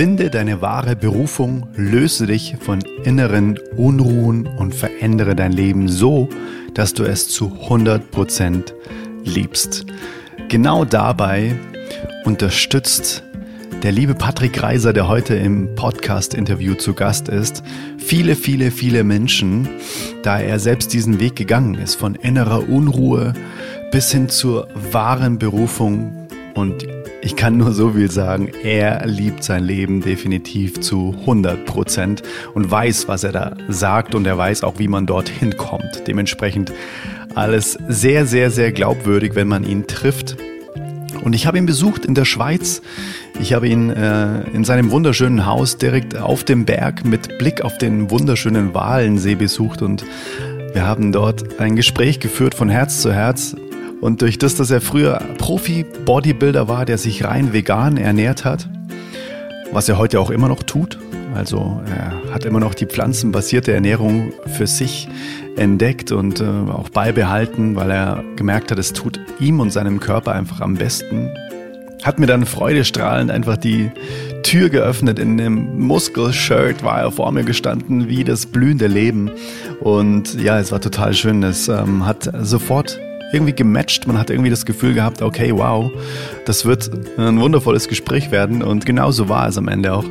Finde deine wahre Berufung, löse dich von inneren Unruhen und verändere dein Leben so, dass du es zu 100% liebst. Genau dabei unterstützt der liebe Patrick Reiser, der heute im Podcast-Interview zu Gast ist, viele, viele, viele Menschen, da er selbst diesen Weg gegangen ist, von innerer Unruhe bis hin zur wahren Berufung. Und ich kann nur so viel sagen, er liebt sein Leben definitiv zu 100 Prozent und weiß, was er da sagt und er weiß auch, wie man dorthin kommt. Dementsprechend alles sehr, sehr, sehr glaubwürdig, wenn man ihn trifft. Und ich habe ihn besucht in der Schweiz. Ich habe ihn äh, in seinem wunderschönen Haus direkt auf dem Berg mit Blick auf den wunderschönen Walensee besucht und wir haben dort ein Gespräch geführt von Herz zu Herz. Und durch das, dass er früher Profi-Bodybuilder war, der sich rein vegan ernährt hat, was er heute auch immer noch tut, also er hat immer noch die pflanzenbasierte Ernährung für sich entdeckt und äh, auch beibehalten, weil er gemerkt hat, es tut ihm und seinem Körper einfach am besten. Hat mir dann freudestrahlend einfach die Tür geöffnet. In einem Muskelshirt war er vor mir gestanden, wie das blühende Leben. Und ja, es war total schön. Es ähm, hat sofort irgendwie gematcht. Man hat irgendwie das Gefühl gehabt, okay, wow, das wird ein wundervolles Gespräch werden. Und genauso war es am Ende auch.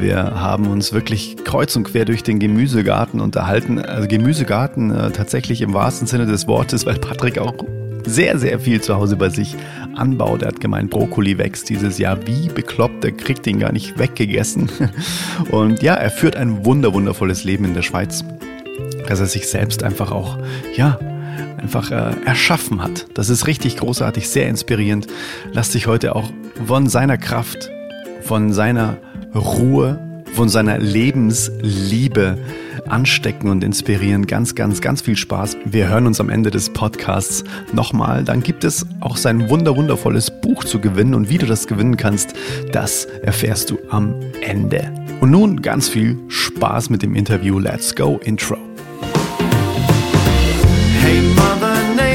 Wir haben uns wirklich kreuz und quer durch den Gemüsegarten unterhalten. Also Gemüsegarten äh, tatsächlich im wahrsten Sinne des Wortes, weil Patrick auch sehr, sehr viel zu Hause bei sich anbaut. Er hat gemeint, Brokkoli wächst dieses Jahr wie bekloppt. Er kriegt ihn gar nicht weggegessen. Und ja, er führt ein wunder, wundervolles Leben in der Schweiz. Dass er sich selbst einfach auch, ja, einfach äh, erschaffen hat. Das ist richtig großartig, sehr inspirierend. Lass dich heute auch von seiner Kraft, von seiner Ruhe, von seiner Lebensliebe anstecken und inspirieren. Ganz, ganz, ganz viel Spaß. Wir hören uns am Ende des Podcasts nochmal. Dann gibt es auch sein wunder, wundervolles Buch zu gewinnen. Und wie du das gewinnen kannst, das erfährst du am Ende. Und nun ganz viel Spaß mit dem Interview. Let's go Intro.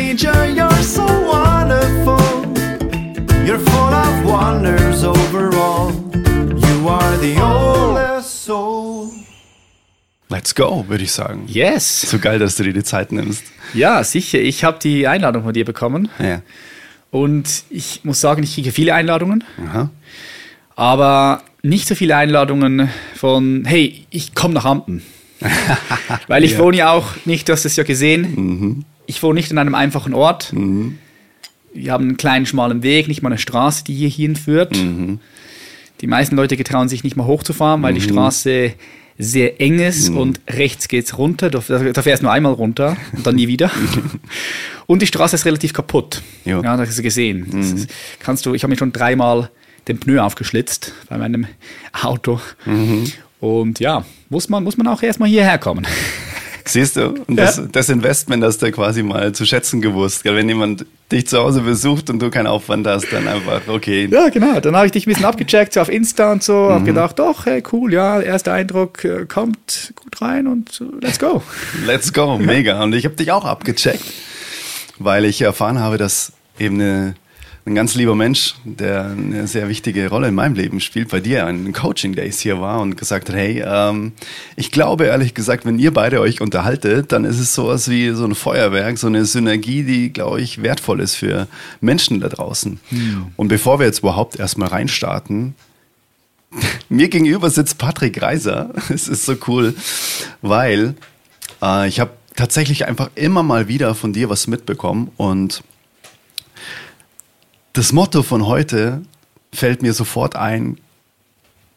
Nature, you're so wonderful. You're full of wonders overall. You are the oldest soul. Let's go, würde ich sagen. Yes. So geil, dass du dir die Zeit nimmst. Ja, sicher. Ich habe die Einladung von dir bekommen. Ja. Und ich muss sagen, ich kriege viele Einladungen. Aha. Aber nicht so viele Einladungen von, hey, ich komme nach Amten. Weil ich Ja. wohne ja auch nicht, du hast es ja gesehen, ich wohne nicht an einem einfachen Ort. Wir haben einen kleinen, schmalen Weg, nicht mal eine Straße, die hier hinführt. Die meisten Leute getrauen sich nicht mal hochzufahren, weil die Straße sehr eng ist und rechts geht's runter. Da, da fährst du nur einmal runter und dann nie wieder. und die Straße ist relativ kaputt. Jo. Ja, das hast du gesehen. Das ist, kannst du, ich habe mir schon dreimal den Pneu aufgeschlitzt bei meinem Auto. Und ja, muss man, muss man auch erstmal hierher kommen. Siehst du? Und Ja. das, das Investment hast du quasi mal zu schätzen gewusst. Wenn jemand dich zu Hause besucht und du keinen Aufwand hast, dann einfach, okay. Ja, genau. Dann habe ich dich ein bisschen abgecheckt, so auf Insta und so. Habe gedacht, doch, hey, cool, ja, erster Eindruck äh, kommt gut rein und äh, let's go. Let's go, mega. Und ich habe dich auch abgecheckt, weil ich erfahren habe, dass eben eine, ein ganz lieber Mensch, der eine sehr wichtige Rolle in meinem Leben spielt, bei dir an Coaching Days hier war und gesagt hat, hey, ähm, ich glaube ehrlich gesagt, wenn ihr beide euch unterhaltet, dann ist es sowas wie so ein Feuerwerk, so eine Synergie, die, glaube ich, wertvoll ist für Menschen da draußen. Und bevor wir jetzt überhaupt erstmal reinstarten, mir gegenüber sitzt Patrick Reiser. Es ist so cool, weil äh, ich habe tatsächlich einfach immer mal wieder von dir was mitbekommen und das Motto von heute fällt mir sofort ein,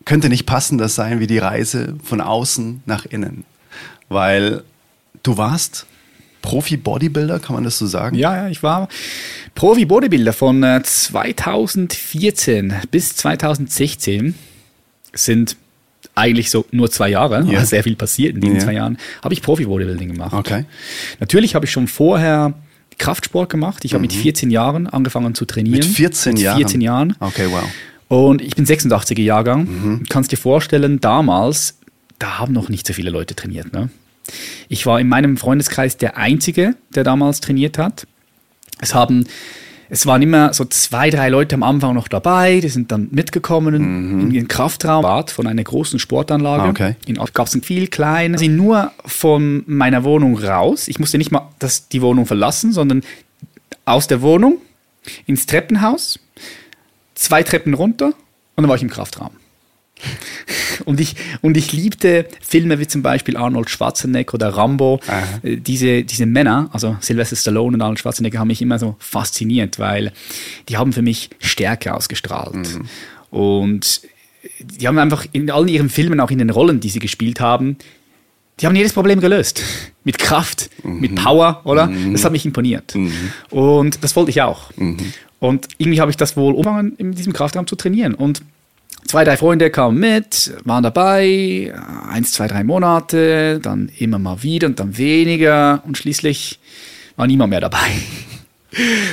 könnte nicht passender sein wie die Reise von außen nach innen, weil du warst Profi-Bodybuilder, kann man das so sagen? Ja, ja, ich war Profi-Bodybuilder von äh, 2014 bis 2016. Sind eigentlich so nur zwei Jahre, Ja. aber sehr viel passiert in diesen Ja. zwei Jahren. Habe ich Profi-Bodybuilding gemacht. Okay. Natürlich habe ich schon vorher Kraftsport gemacht. Ich habe mit 14 Jahren angefangen zu trainieren. Mhm. Mit 14 mit Jahren? 14 Jahren. Okay, wow. Und ich bin 86er Jahrgang. Mhm. Du kannst dir vorstellen, damals, da haben noch nicht so viele Leute trainiert. Ne? Ich war in meinem Freundeskreis der Einzige, der damals trainiert hat. Es haben es waren immer so zwei, drei Leute am Anfang noch dabei, die sind dann mitgekommen in den Kraftraum Bad von einer großen Sportanlage. Ah, okay. In gab es viel kleinen. Sie nur von meiner Wohnung raus. Ich musste nicht mal das, die Wohnung verlassen, sondern aus der Wohnung ins Treppenhaus, zwei Treppen runter und dann war ich im Kraftraum. Und ich, und ich liebte Filme wie zum Beispiel Arnold Schwarzenegger oder Rambo. Äh, Diese, diese Männer, also Sylvester Stallone und Arnold Schwarzenegger, haben mich immer so fasziniert, weil die haben für mich Stärke ausgestrahlt. Und die haben einfach in allen ihren Filmen, auch in den Rollen, die sie gespielt haben, die haben jedes Problem gelöst. Mit Kraft, mit Power, oder? Das hat mich imponiert. Und das wollte ich auch. Und irgendwie habe ich das wohl umgefangen, in diesem Kraftraum zu trainieren. Und zwei, drei Freunde kamen mit, waren dabei, eins, zwei, drei Monate, dann immer mal wieder und dann weniger. Und schließlich war niemand mehr dabei.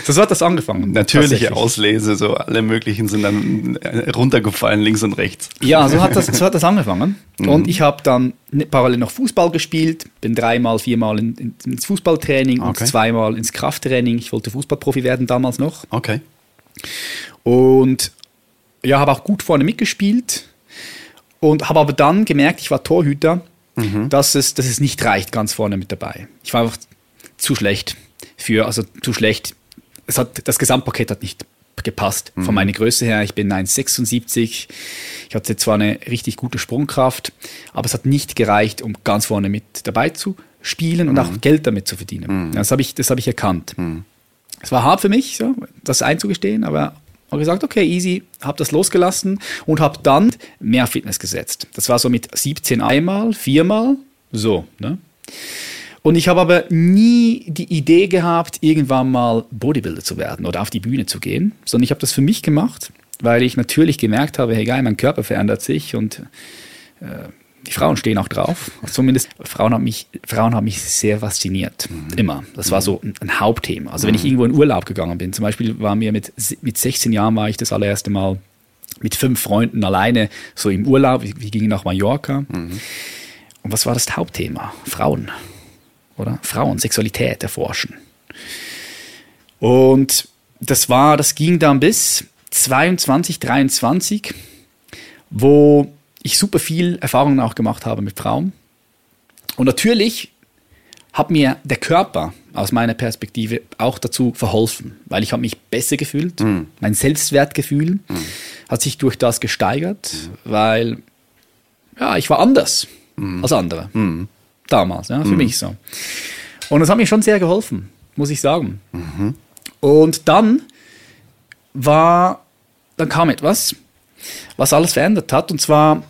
So so hat das angefangen. Natürliche. Auslese, so alle möglichen sind dann äh, runtergefallen, links und rechts. Ja, so hat das, so hat das angefangen. Und ich habe dann ne- parallel noch Fußball gespielt, bin dreimal, viermal in, in, ins Fußballtraining Okay. und zweimal ins Krafttraining. Ich wollte Fußballprofi werden damals noch. Okay. Und ja, habe auch gut vorne mitgespielt und habe aber dann gemerkt, ich war Torhüter, dass, es, dass es nicht reicht, ganz vorne mit dabei. Ich war einfach zu schlecht für, also zu schlecht. Es hat, das Gesamtpaket hat nicht gepasst von meiner Größe her. Ich bin 1,76. Ich hatte zwar eine richtig gute Sprungkraft, aber es hat nicht gereicht, um ganz vorne mit dabei zu spielen und auch Geld damit zu verdienen. Das habe ich, das habe ich erkannt. Es war hart für mich, so, das einzugestehen, aber habe gesagt, okay, easy, habe das losgelassen und habe dann mehr Fitness gesetzt. Das war so mit 17 einmal, viermal, so. Ne? Und ich habe aber nie die Idee gehabt, irgendwann mal Bodybuilder zu werden oder auf die Bühne zu gehen, sondern ich habe das für mich gemacht, weil ich natürlich gemerkt habe, hey geil, mein Körper verändert sich und äh, die Frauen stehen auch drauf. Zumindest Frauen haben mich, Frauen haben mich sehr fasziniert. Immer. Das war so ein, ein Hauptthema. Also wenn ich irgendwo in Urlaub gegangen bin, zum Beispiel waren wir mit, mit 16 Jahren war ich das allererste Mal mit fünf Freunden alleine so im Urlaub. Wir, wir gingen nach Mallorca. Und was war das Hauptthema? Frauen. Oder? Frauen, Sexualität erforschen. Und das war, das ging dann bis 22, 23, wo ich super viel Erfahrungen auch gemacht habe mit Frauen. Und natürlich hat mir der Körper aus meiner Perspektive auch dazu verholfen, weil ich habe mich besser gefühlt. Mein Selbstwertgefühl hat sich durch das gesteigert, weil ja, ich war anders als andere. Damals, ja, für mich so. Und das hat mir schon sehr geholfen, muss ich sagen. Und dann war, dann kam etwas, was alles verändert hat. Und zwar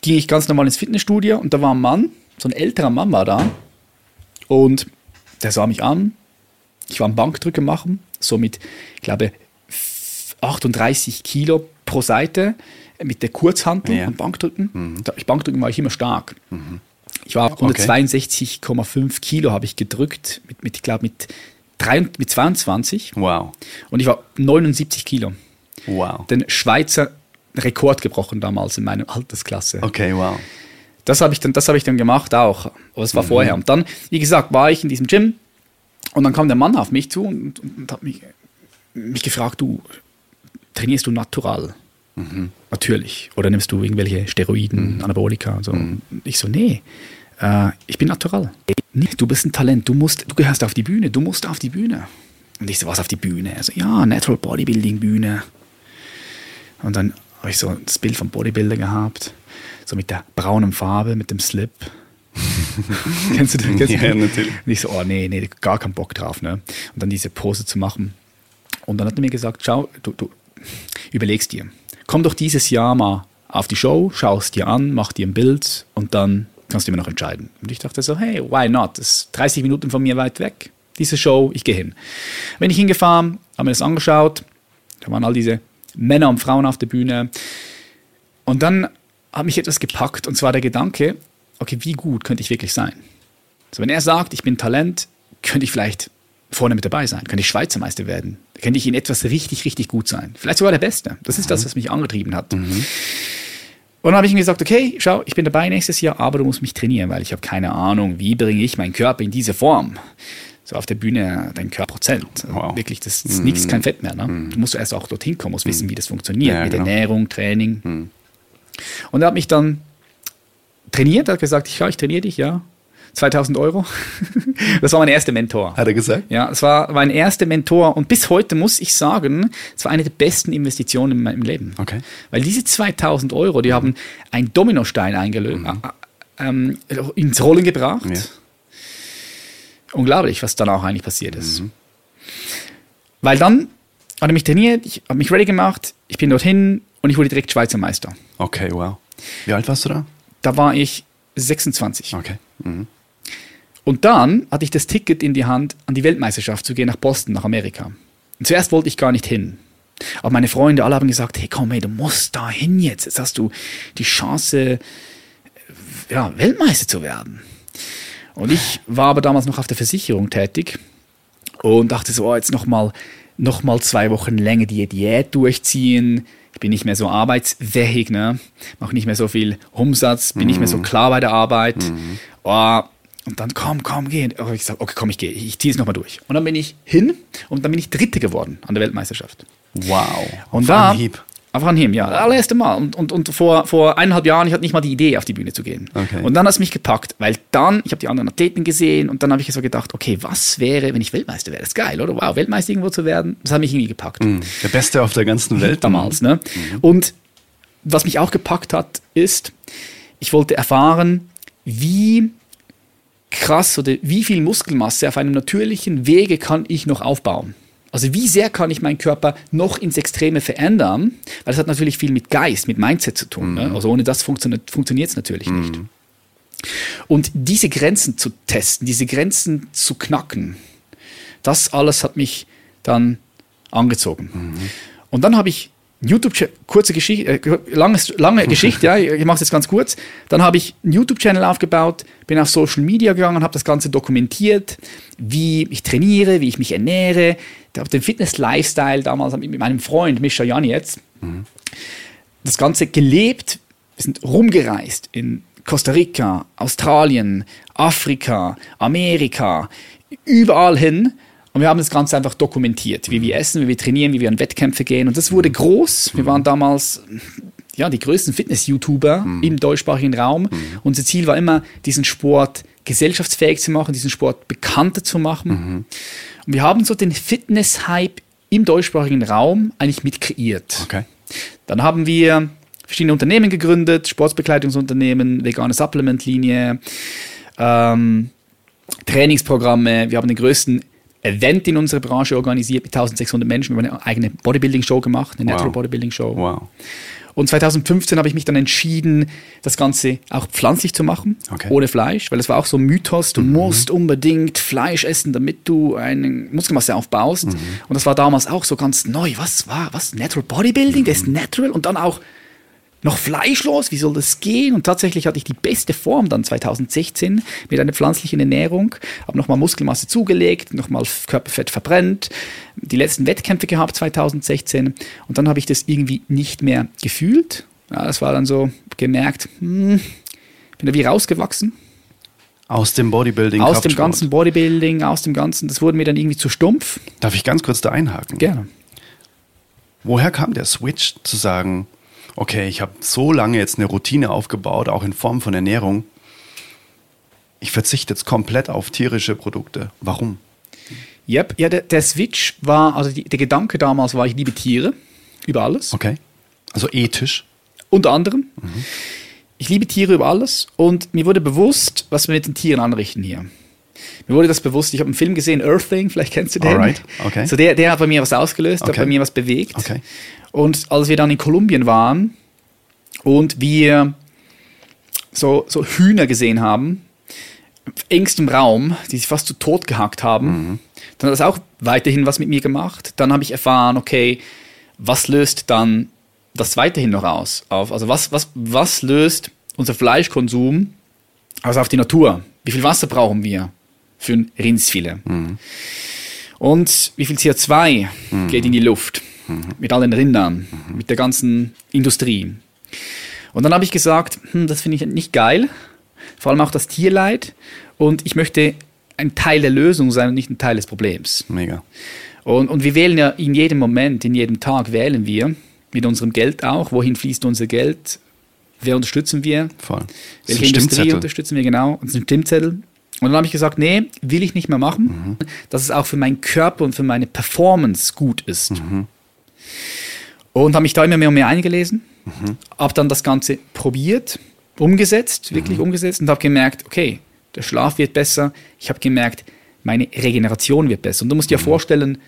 ging ich ganz normal ins Fitnessstudio und da war ein Mann, so ein älterer Mann war da. Und der sah mich an. Ich war am Bankdrücken machen, so mit, ich glaube, 38 Kilo pro Seite mit der Kurzhantel Ja. am Bankdrücken. Ich Bankdrücken war ich immer stark. Ich war 162,5 Kilo habe ich gedrückt, mit, mit ich glaube mit, drei- mit 22 Wow. und ich war 79 Kilo. Wow. Den Schweizer Rekord gebrochen damals in meiner Altersklasse. Okay, wow. Das habe ich, dann- das habe ich dann gemacht auch. Aber es war vorher. Und dann, wie gesagt, war ich in diesem Gym und dann kam der Mann auf mich zu und, und, und hat mich, mich gefragt, du, trainierst du natural? Natürlich. Oder nimmst du irgendwelche Steroiden, Anabolika? Und so. Und Ich so, nee, äh, ich bin natural. Nee, du bist ein Talent, du musst, du gehörst auf die Bühne, du musst auf die Bühne. Und ich so, was auf die Bühne? Er so, ja, Natural Bodybuilding Bühne. Und dann habe ich so das Bild vom Bodybuilder gehabt, so mit der braunen Farbe, mit dem Slip. kennst du, kennst Ja, den? natürlich. Und ich so, oh nee, nee, gar keinen Bock drauf. Ne? Und dann diese Pose zu machen. Und dann hat er mir gesagt, schau, du, du überlegst dir, komm doch dieses Jahr mal auf die Show, schau es dir an, mach dir ein Bild und dann kannst du immer noch entscheiden. Und ich dachte so, hey, why not? Das ist 30 Minuten von mir weit weg, diese Show, ich gehe hin. Bin ich hingefahren, habe mir das angeschaut, da waren all diese Männer und Frauen auf der Bühne. Und dann hat mich etwas gepackt, und zwar der Gedanke, okay, wie gut könnte ich wirklich sein? Also wenn er sagt, ich bin Talent, könnte ich vielleicht vorne mit dabei sein, könnte ich Schweizer Meister werden, könnte ich in etwas richtig, richtig gut sein. Vielleicht sogar der Beste. Das ist das, was mich angetrieben hat. Und dann habe ich ihm gesagt, okay, schau, ich bin dabei nächstes Jahr, aber du musst mich trainieren, weil ich habe keine Ahnung, wie bringe ich meinen Körper in diese Form. So auf der Bühne dein Körperprozent. Also Wow. Wirklich, das ist nichts, kein Fett mehr. Ne? Du musst erst auch dorthin kommen, musst wissen, wie das funktioniert, Ja, mit genau. Ernährung, Training. Und er hat mich dann trainiert, hat gesagt, ich, ja, ich trainiere dich, ja. 2000 Euro. das war mein erster Mentor. Hat er gesagt? Ja, es war mein erster Mentor und bis heute muss ich sagen, es war eine der besten Investitionen in meinem Leben. Okay. Weil diese 2000 Euro, die haben einen Dominostein eingelöst, äh, ähm, ins Rollen gebracht. Ja. Unglaublich, was dann auch eigentlich passiert ist. Weil dann hat er mich trainiert, ich habe mich ready gemacht, ich bin dorthin und ich wurde direkt Schweizer Meister. Okay, wow. Wie alt warst du da? Da war ich 26. Okay. Mhm. Und dann hatte ich das Ticket in die Hand, an die Weltmeisterschaft zu gehen nach Boston, nach Amerika. Und zuerst wollte ich gar nicht hin. Aber meine Freunde alle haben gesagt, hey komm, hey, du musst da hin jetzt. Jetzt hast du die Chance, äh, ja, Weltmeister zu werden. Und ich war aber damals noch auf der Versicherung tätig und dachte so, oh, jetzt nochmal noch mal zwei Wochen länger die Diät durchziehen. Ich bin nicht mehr so arbeitsfähig, ne? mache nicht mehr so viel Umsatz, bin nicht mehr so klar bei der Arbeit. Oh, und dann komm, komm, geh. Aber ich gesagt, okay, komm, ich gehe, ich ziehe es nochmal durch. Und dann bin ich hin und dann bin ich Dritte geworden an der Weltmeisterschaft. Wow. Und Auf da, Anhieb. Auf Anhieb, ja. Das allererste Mal. Und, und, und vor, vor eineinhalb Jahren, ich hatte nicht mal die Idee, auf die Bühne zu gehen. Okay. Und dann hat es mich gepackt, weil dann, ich habe die anderen Athleten gesehen und dann habe ich so gedacht, okay, was wäre, wenn ich Weltmeister wäre? Das ist geil, oder? Wow, Weltmeister irgendwo zu werden, das hat mich irgendwie gepackt. Der Beste auf der ganzen Welt. Damals, ne? Und was mich auch gepackt hat, ist, ich wollte erfahren, wie krass oder wie viel Muskelmasse auf einem natürlichen Wege kann ich noch aufbauen. Also wie sehr kann ich meinen Körper noch ins Extreme verändern? Weil das hat natürlich viel mit Geist, mit Mindset zu tun. Ne? Also ohne das funktioniert es natürlich nicht. Und diese Grenzen zu testen, diese Grenzen zu knacken, das alles hat mich dann angezogen. Und dann habe ich YouTube, kurze Geschichte, äh, langes, lange Geschichte, ja, ich mache es jetzt ganz kurz. Dann habe ich einen YouTube-Channel aufgebaut, bin auf Social Media gegangen, habe das Ganze dokumentiert, wie ich trainiere, wie ich mich ernähre, habe den Fitness-Lifestyle damals mit meinem Freund Mischa Jan jetzt, das Ganze gelebt. Wir sind rumgereist in Costa Rica, Australien, Afrika, Amerika, überall hin. Und wir haben das Ganze einfach dokumentiert, wie wir essen, wie wir trainieren, wie wir an Wettkämpfe gehen. Und das wurde groß. Wir waren damals ja, die größten Fitness-YouTuber im deutschsprachigen Raum. Unser Ziel war immer, diesen Sport gesellschaftsfähig zu machen, diesen Sport bekannter zu machen. Und wir haben so den Fitness-Hype im deutschsprachigen Raum eigentlich mit kreiert. Okay. Dann haben wir verschiedene Unternehmen gegründet, Sportsbegleitungsunternehmen, vegane Supplement-Linie, ähm, Trainingsprogramme. Wir haben den größten Event in unserer Branche organisiert mit 1600 Menschen. Wir haben eine eigene Bodybuilding-Show gemacht, eine Wow. Natural Bodybuilding-Show. Wow. Und 2015 habe ich mich dann entschieden, das Ganze auch pflanzlich zu machen, Okay. ohne Fleisch, weil das war auch so ein Mythos, du musst unbedingt Fleisch essen, damit du eine Muskelmasse aufbaust. Und das war damals auch so ganz neu. Was war, was? Natural Bodybuilding, das ist natural und dann auch noch fleischlos, wie soll das gehen? Und tatsächlich hatte ich die beste Form dann 2016 mit einer pflanzlichen Ernährung, habe nochmal Muskelmasse zugelegt, nochmal Körperfett verbrennt, die letzten Wettkämpfe gehabt 2016 und dann habe ich das irgendwie nicht mehr gefühlt. Ja, das war dann so gemerkt, hm, bin da wie rausgewachsen Aus dem Bodybuilding. aus dem ganzen Bodybuilding, aus dem ganzen, das wurde mir dann irgendwie zu stumpf. Darf ich ganz kurz da einhaken? Gerne. Woher kam der Switch zu sagen, okay, ich habe so lange jetzt eine Routine aufgebaut, auch in Form von Ernährung. Ich verzichte jetzt komplett auf tierische Produkte. Warum? Yep. Ja, der, der Switch war, also die, der Gedanke damals war, ich liebe Tiere über alles. Okay. Also ethisch. Unter anderem. Ich liebe Tiere über alles und mir wurde bewusst, was wir mit den Tieren anrichten hier. Mir wurde das bewusst, ich habe einen Film gesehen, Earthling, vielleicht kennst du den. Alright, okay. So der, der hat bei mir was ausgelöst, hat Okay. bei mir was bewegt. Okay. Und als wir dann in Kolumbien waren und wir so, so Hühner gesehen haben, engstem Raum, die sich fast zu Tod gehackt haben, dann hat das auch weiterhin was mit mir gemacht. Dann habe ich erfahren, okay, was löst dann das weiterhin noch aus? Auf, also was, was, was löst unser Fleischkonsum also auf die Natur? Wie viel Wasser brauchen wir für ein Rindsfilet? Und wie viel CO2 geht in die Luft mit all den Rindern, mit der ganzen Industrie? Und dann habe ich gesagt, hm, das finde ich nicht geil, vor allem auch das Tierleid. Und ich möchte ein Teil der Lösung sein und nicht ein Teil des Problems. Mega. Und, und wir wählen ja in jedem Moment, in jedem Tag wählen wir, mit unserem Geld auch, wohin fließt unser Geld, wer unterstützen wir, Voll. Welche Industrie unterstützen wir genau, und ein Stimmzettel. Und dann habe ich gesagt, nee, will ich nicht mehr machen, Mhm. dass es auch für meinen Körper und für meine Performance gut ist. Mhm. Und habe mich da immer mehr und mehr eingelesen, Mhm. habe dann das Ganze probiert, umgesetzt, wirklich umgesetzt und habe gemerkt, okay, der Schlaf wird besser. Ich habe gemerkt, meine Regeneration wird besser. Und du musst dir vorstellen,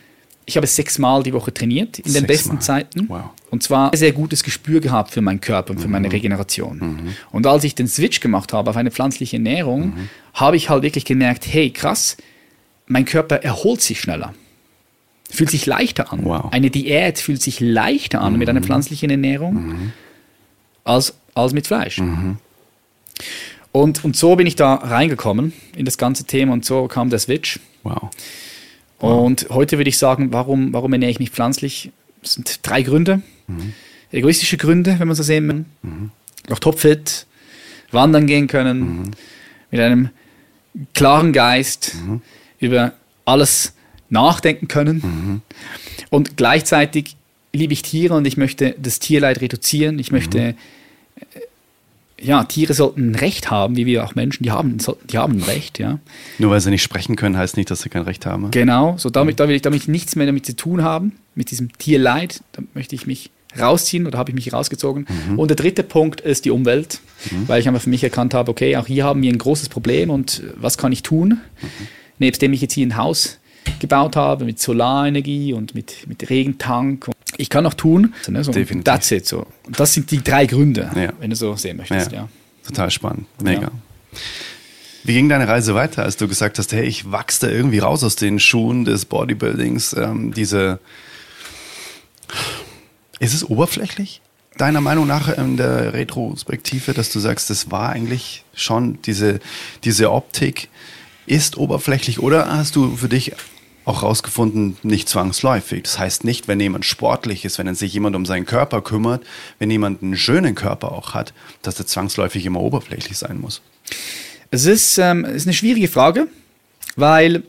ich habe sechsmal die Woche trainiert in den besten Sechsmal. Zeiten. Wow. Und zwar ein sehr gutes Gespür gehabt für meinen Körper und für meine Regeneration. Und als ich den Switch gemacht habe auf eine pflanzliche Ernährung, habe ich halt wirklich gemerkt, hey, krass, mein Körper erholt sich schneller. Fühlt sich leichter an. Wow. Eine Diät fühlt sich leichter an mit einer pflanzlichen Ernährung als, als mit Fleisch. Und, und so bin ich da reingekommen in das ganze Thema und so kam der Switch. Wow. Und heute würde ich sagen, warum, warum ernähre ich mich pflanzlich? Es sind drei Gründe. Egoistische Gründe, wenn man so sehen will. Noch topfit, wandern gehen können, mit einem klaren Geist über alles nachdenken können. Und gleichzeitig liebe ich Tiere und ich möchte das Tierleid reduzieren. Ich möchte, äh, ja, Tiere sollten ein Recht haben, wie wir auch Menschen, die haben, die haben ein Recht, ja. Nur weil sie nicht sprechen können, heißt nicht, dass sie kein Recht haben. Genau, so damit, da will ich damit nichts mehr damit zu tun haben, mit diesem Tierleid. Da möchte ich mich rausziehen oder habe ich mich rausgezogen. Und der dritte Punkt ist die Umwelt, weil ich einfach für mich erkannt habe, okay, auch hier haben wir ein großes Problem und äh, was kann ich tun? Nebst dem ich jetzt hier ein Haus gebaut habe mit Solarenergie und mit, mit Regentank. Ich kann noch tun. So, ne, so, Definitiv. That's it. So. Das sind die drei Gründe, Ja. wenn du so sehen möchtest. Ja. Total spannend. Mega. Ja. Wie ging deine Reise weiter, als du gesagt hast, hey, ich wachse da irgendwie raus aus den Schuhen des Bodybuildings? Ähm, diese. Ist es oberflächlich? Deiner Meinung nach in der Retrospektive, dass du sagst, das war eigentlich schon diese, diese Optik ist oberflächlich oder hast du für dich auch rausgefunden, nicht zwangsläufig. Das heißt nicht, wenn jemand sportlich ist, wenn sich jemand um seinen Körper kümmert, wenn jemand einen schönen Körper auch hat, dass er zwangsläufig immer oberflächlich sein muss. Es ist, ähm, ist eine schwierige Frage, weil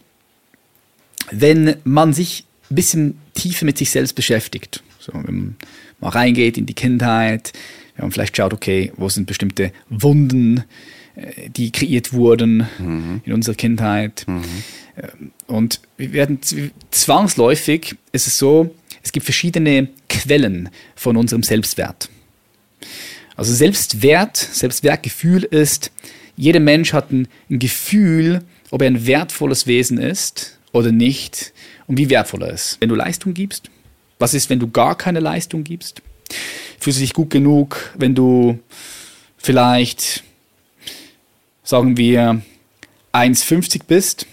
wenn man sich ein bisschen tiefer mit sich selbst beschäftigt, so, wenn man mal reingeht in die Kindheit, wenn man vielleicht schaut, okay, wo sind bestimmte Wunden, äh, die kreiert wurden in unserer Kindheit. Ähm, Und wir werden zwangsläufig, ist es so, es gibt verschiedene Quellen von unserem Selbstwert. Also Selbstwert, Selbstwertgefühl ist, jeder Mensch hat ein, ein Gefühl, ob er ein wertvolles Wesen ist oder nicht und wie wertvoll er ist. Wenn du Leistung gibst, was ist, wenn du gar keine Leistung gibst? Fühlst du dich gut genug, wenn du vielleicht, sagen wir, 1,50 bist,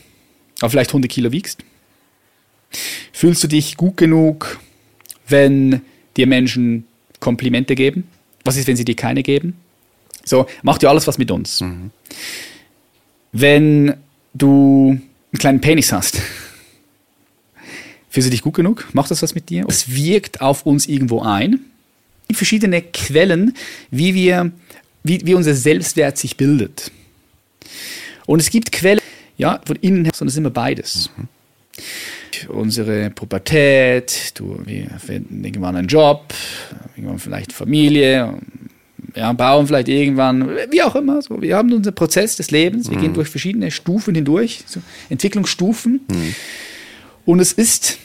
aber vielleicht 100 Kilo wiegst? Fühlst du dich gut genug, wenn dir Menschen Komplimente geben? Was ist, wenn sie dir keine geben? So, macht ja alles was mit uns. Wenn du einen kleinen Penis hast, fühlst du dich gut genug? Macht das was mit dir? Es wirkt auf uns irgendwo ein. Es gibt verschiedene Quellen, wie, wir, wie, wie unser Selbstwert sich bildet. Und es gibt Quellen, ja, von innen her, sondern es ist immer beides. Unsere Pubertät, du, wir finden irgendwann einen Job, irgendwann vielleicht Familie, ja, bauen vielleicht irgendwann, wie auch immer. So. Wir haben unseren Prozess des Lebens, wir gehen durch verschiedene Stufen hindurch, so Entwicklungsstufen. Und es ist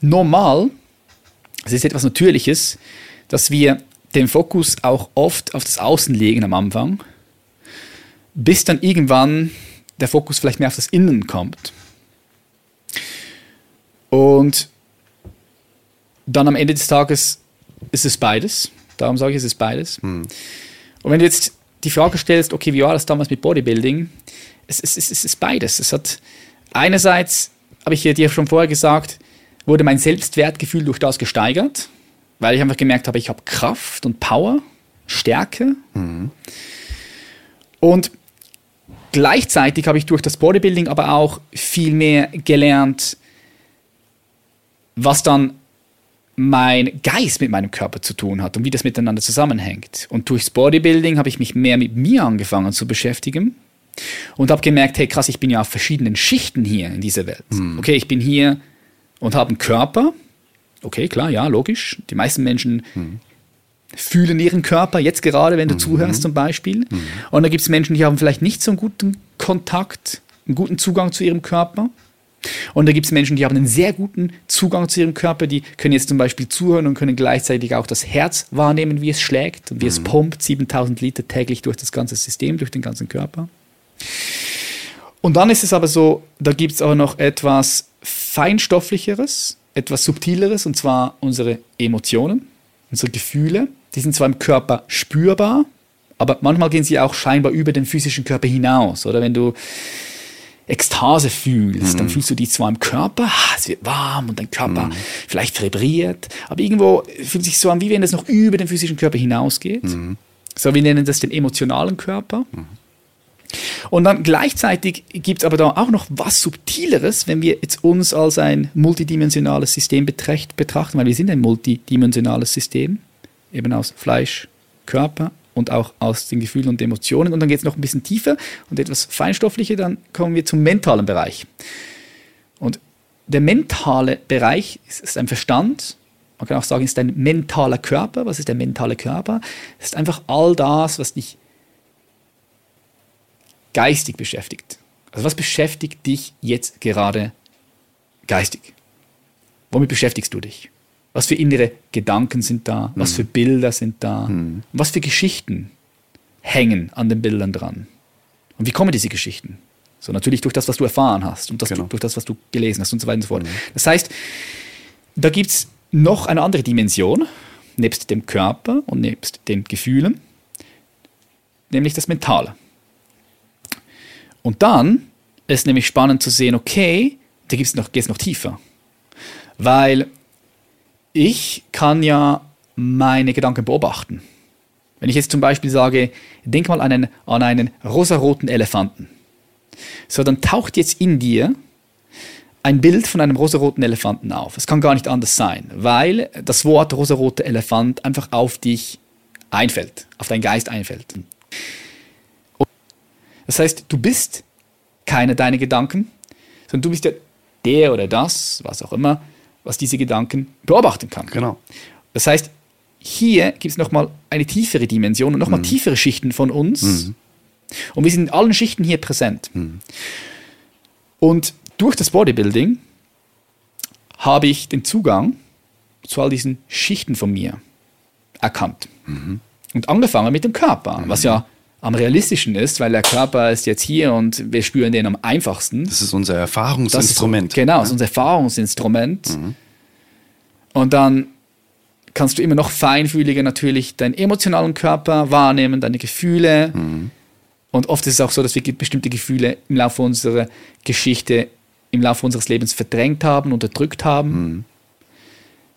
normal, es ist etwas Natürliches, dass wir den Fokus auch oft auf das Außen legen am Anfang, bis dann irgendwann der Fokus vielleicht mehr auf das Innen kommt. Und dann am Ende des Tages ist es beides. Darum sage ich, es ist beides. Und wenn du jetzt die Frage stellst, okay, wie war das damals mit Bodybuilding? Es, es, es, es ist beides. Es hat einerseits, habe ich dir schon vorher gesagt, wurde mein Selbstwertgefühl durch das gesteigert, weil ich einfach gemerkt habe, ich habe Kraft und Power, Stärke. Und gleichzeitig habe ich durch das Bodybuilding aber auch viel mehr gelernt, was dann mein Geist mit meinem Körper zu tun hat und wie das miteinander zusammenhängt. Und durchs Bodybuilding habe ich mich mehr mit mir angefangen zu beschäftigen. Und habe gemerkt, hey krass, ich bin ja auf verschiedenen Schichten hier in dieser Welt. Okay, ich bin hier und habe einen Körper. Okay, klar, ja, logisch. Die meisten Menschen fühlen ihren Körper, jetzt gerade, wenn du zuhörst zum Beispiel. Und dann gibt es Menschen, die haben vielleicht nicht so einen guten Kontakt, einen guten Zugang zu ihrem Körper. Und da gibt es Menschen, die haben einen sehr guten Zugang zu ihrem Körper, die können jetzt zum Beispiel zuhören und können gleichzeitig auch das Herz wahrnehmen, wie es schlägt und wie es pumpt, 7000 Liter täglich durch das ganze System, durch den ganzen Körper. Und dann ist es aber so, da gibt es aber noch etwas Feinstofflicheres, etwas Subtileres, und zwar unsere Emotionen, unsere Gefühle. Die sind zwar im Körper spürbar, aber manchmal gehen sie auch scheinbar über den physischen Körper hinaus. Oder wenn du Ekstase fühlst, dann fühlst du die zwar im Körper, es wird warm und dein Körper vielleicht vibriert, aber irgendwo fühlt sich so an, wie wenn es noch über den physischen Körper hinausgeht. So, wir nennen das den emotionalen Körper. Und dann gleichzeitig gibt es aber da auch noch was Subtileres, wenn wir jetzt uns als ein multidimensionales System betrecht, betrachten, weil wir sind ein multidimensionales System, eben aus Fleisch, Körper und auch aus den Gefühlen und Emotionen. Und dann geht es noch ein bisschen tiefer und etwas feinstofflicher, dann kommen wir zum mentalen Bereich. Und der mentale Bereich ist, ist ein Verstand, man kann auch sagen, ist ein mentaler Körper. Was ist der mentale Körper? Es ist einfach all das, was dich geistig beschäftigt. Also was beschäftigt dich jetzt gerade geistig? Womit beschäftigst du dich? Was für innere Gedanken sind da? Was für Bilder sind da? Was für Geschichten hängen an den Bildern dran? Und wie kommen diese Geschichten? So natürlich durch das, was du erfahren hast und das, Genau. durch das, was du gelesen hast und so weiter und so fort. Das heißt, da gibt es noch eine andere Dimension, nebst dem Körper und nebst den Gefühlen, nämlich das Mentale. Und dann ist nämlich spannend zu sehen, okay, da gibt's noch, geht es noch tiefer. Weil ich kann ja meine Gedanken beobachten. Wenn ich jetzt zum Beispiel sage, denk mal an einen, an einen rosaroten Elefanten. So, dann taucht jetzt in dir ein Bild von einem rosaroten Elefanten auf. Es kann gar nicht anders sein, weil das Wort rosarote Elefant einfach auf dich einfällt, auf deinen Geist einfällt. Das heißt, du bist keine deine Gedanken, sondern du bist ja der oder das, was auch immer, was diese Gedanken beobachten kann. Genau. Das heißt, hier gibt es nochmal eine tiefere Dimension und nochmal tiefere Schichten von uns. Und wir sind in allen Schichten hier präsent. Und durch das Bodybuilding habe ich den Zugang zu all diesen Schichten von mir erkannt. Und angefangen mit dem Körper, was ja am realistischen ist, weil der Körper ist jetzt hier und wir spüren den am einfachsten. Das ist unser Erfahrungsinstrument. Ist, genau, das ist unser Erfahrungsinstrument. Und dann kannst du immer noch feinfühliger natürlich deinen emotionalen Körper wahrnehmen, deine Gefühle. Und oft ist es auch so, dass wir bestimmte Gefühle im Laufe unserer Geschichte, im Laufe unseres Lebens verdrängt haben, unterdrückt haben,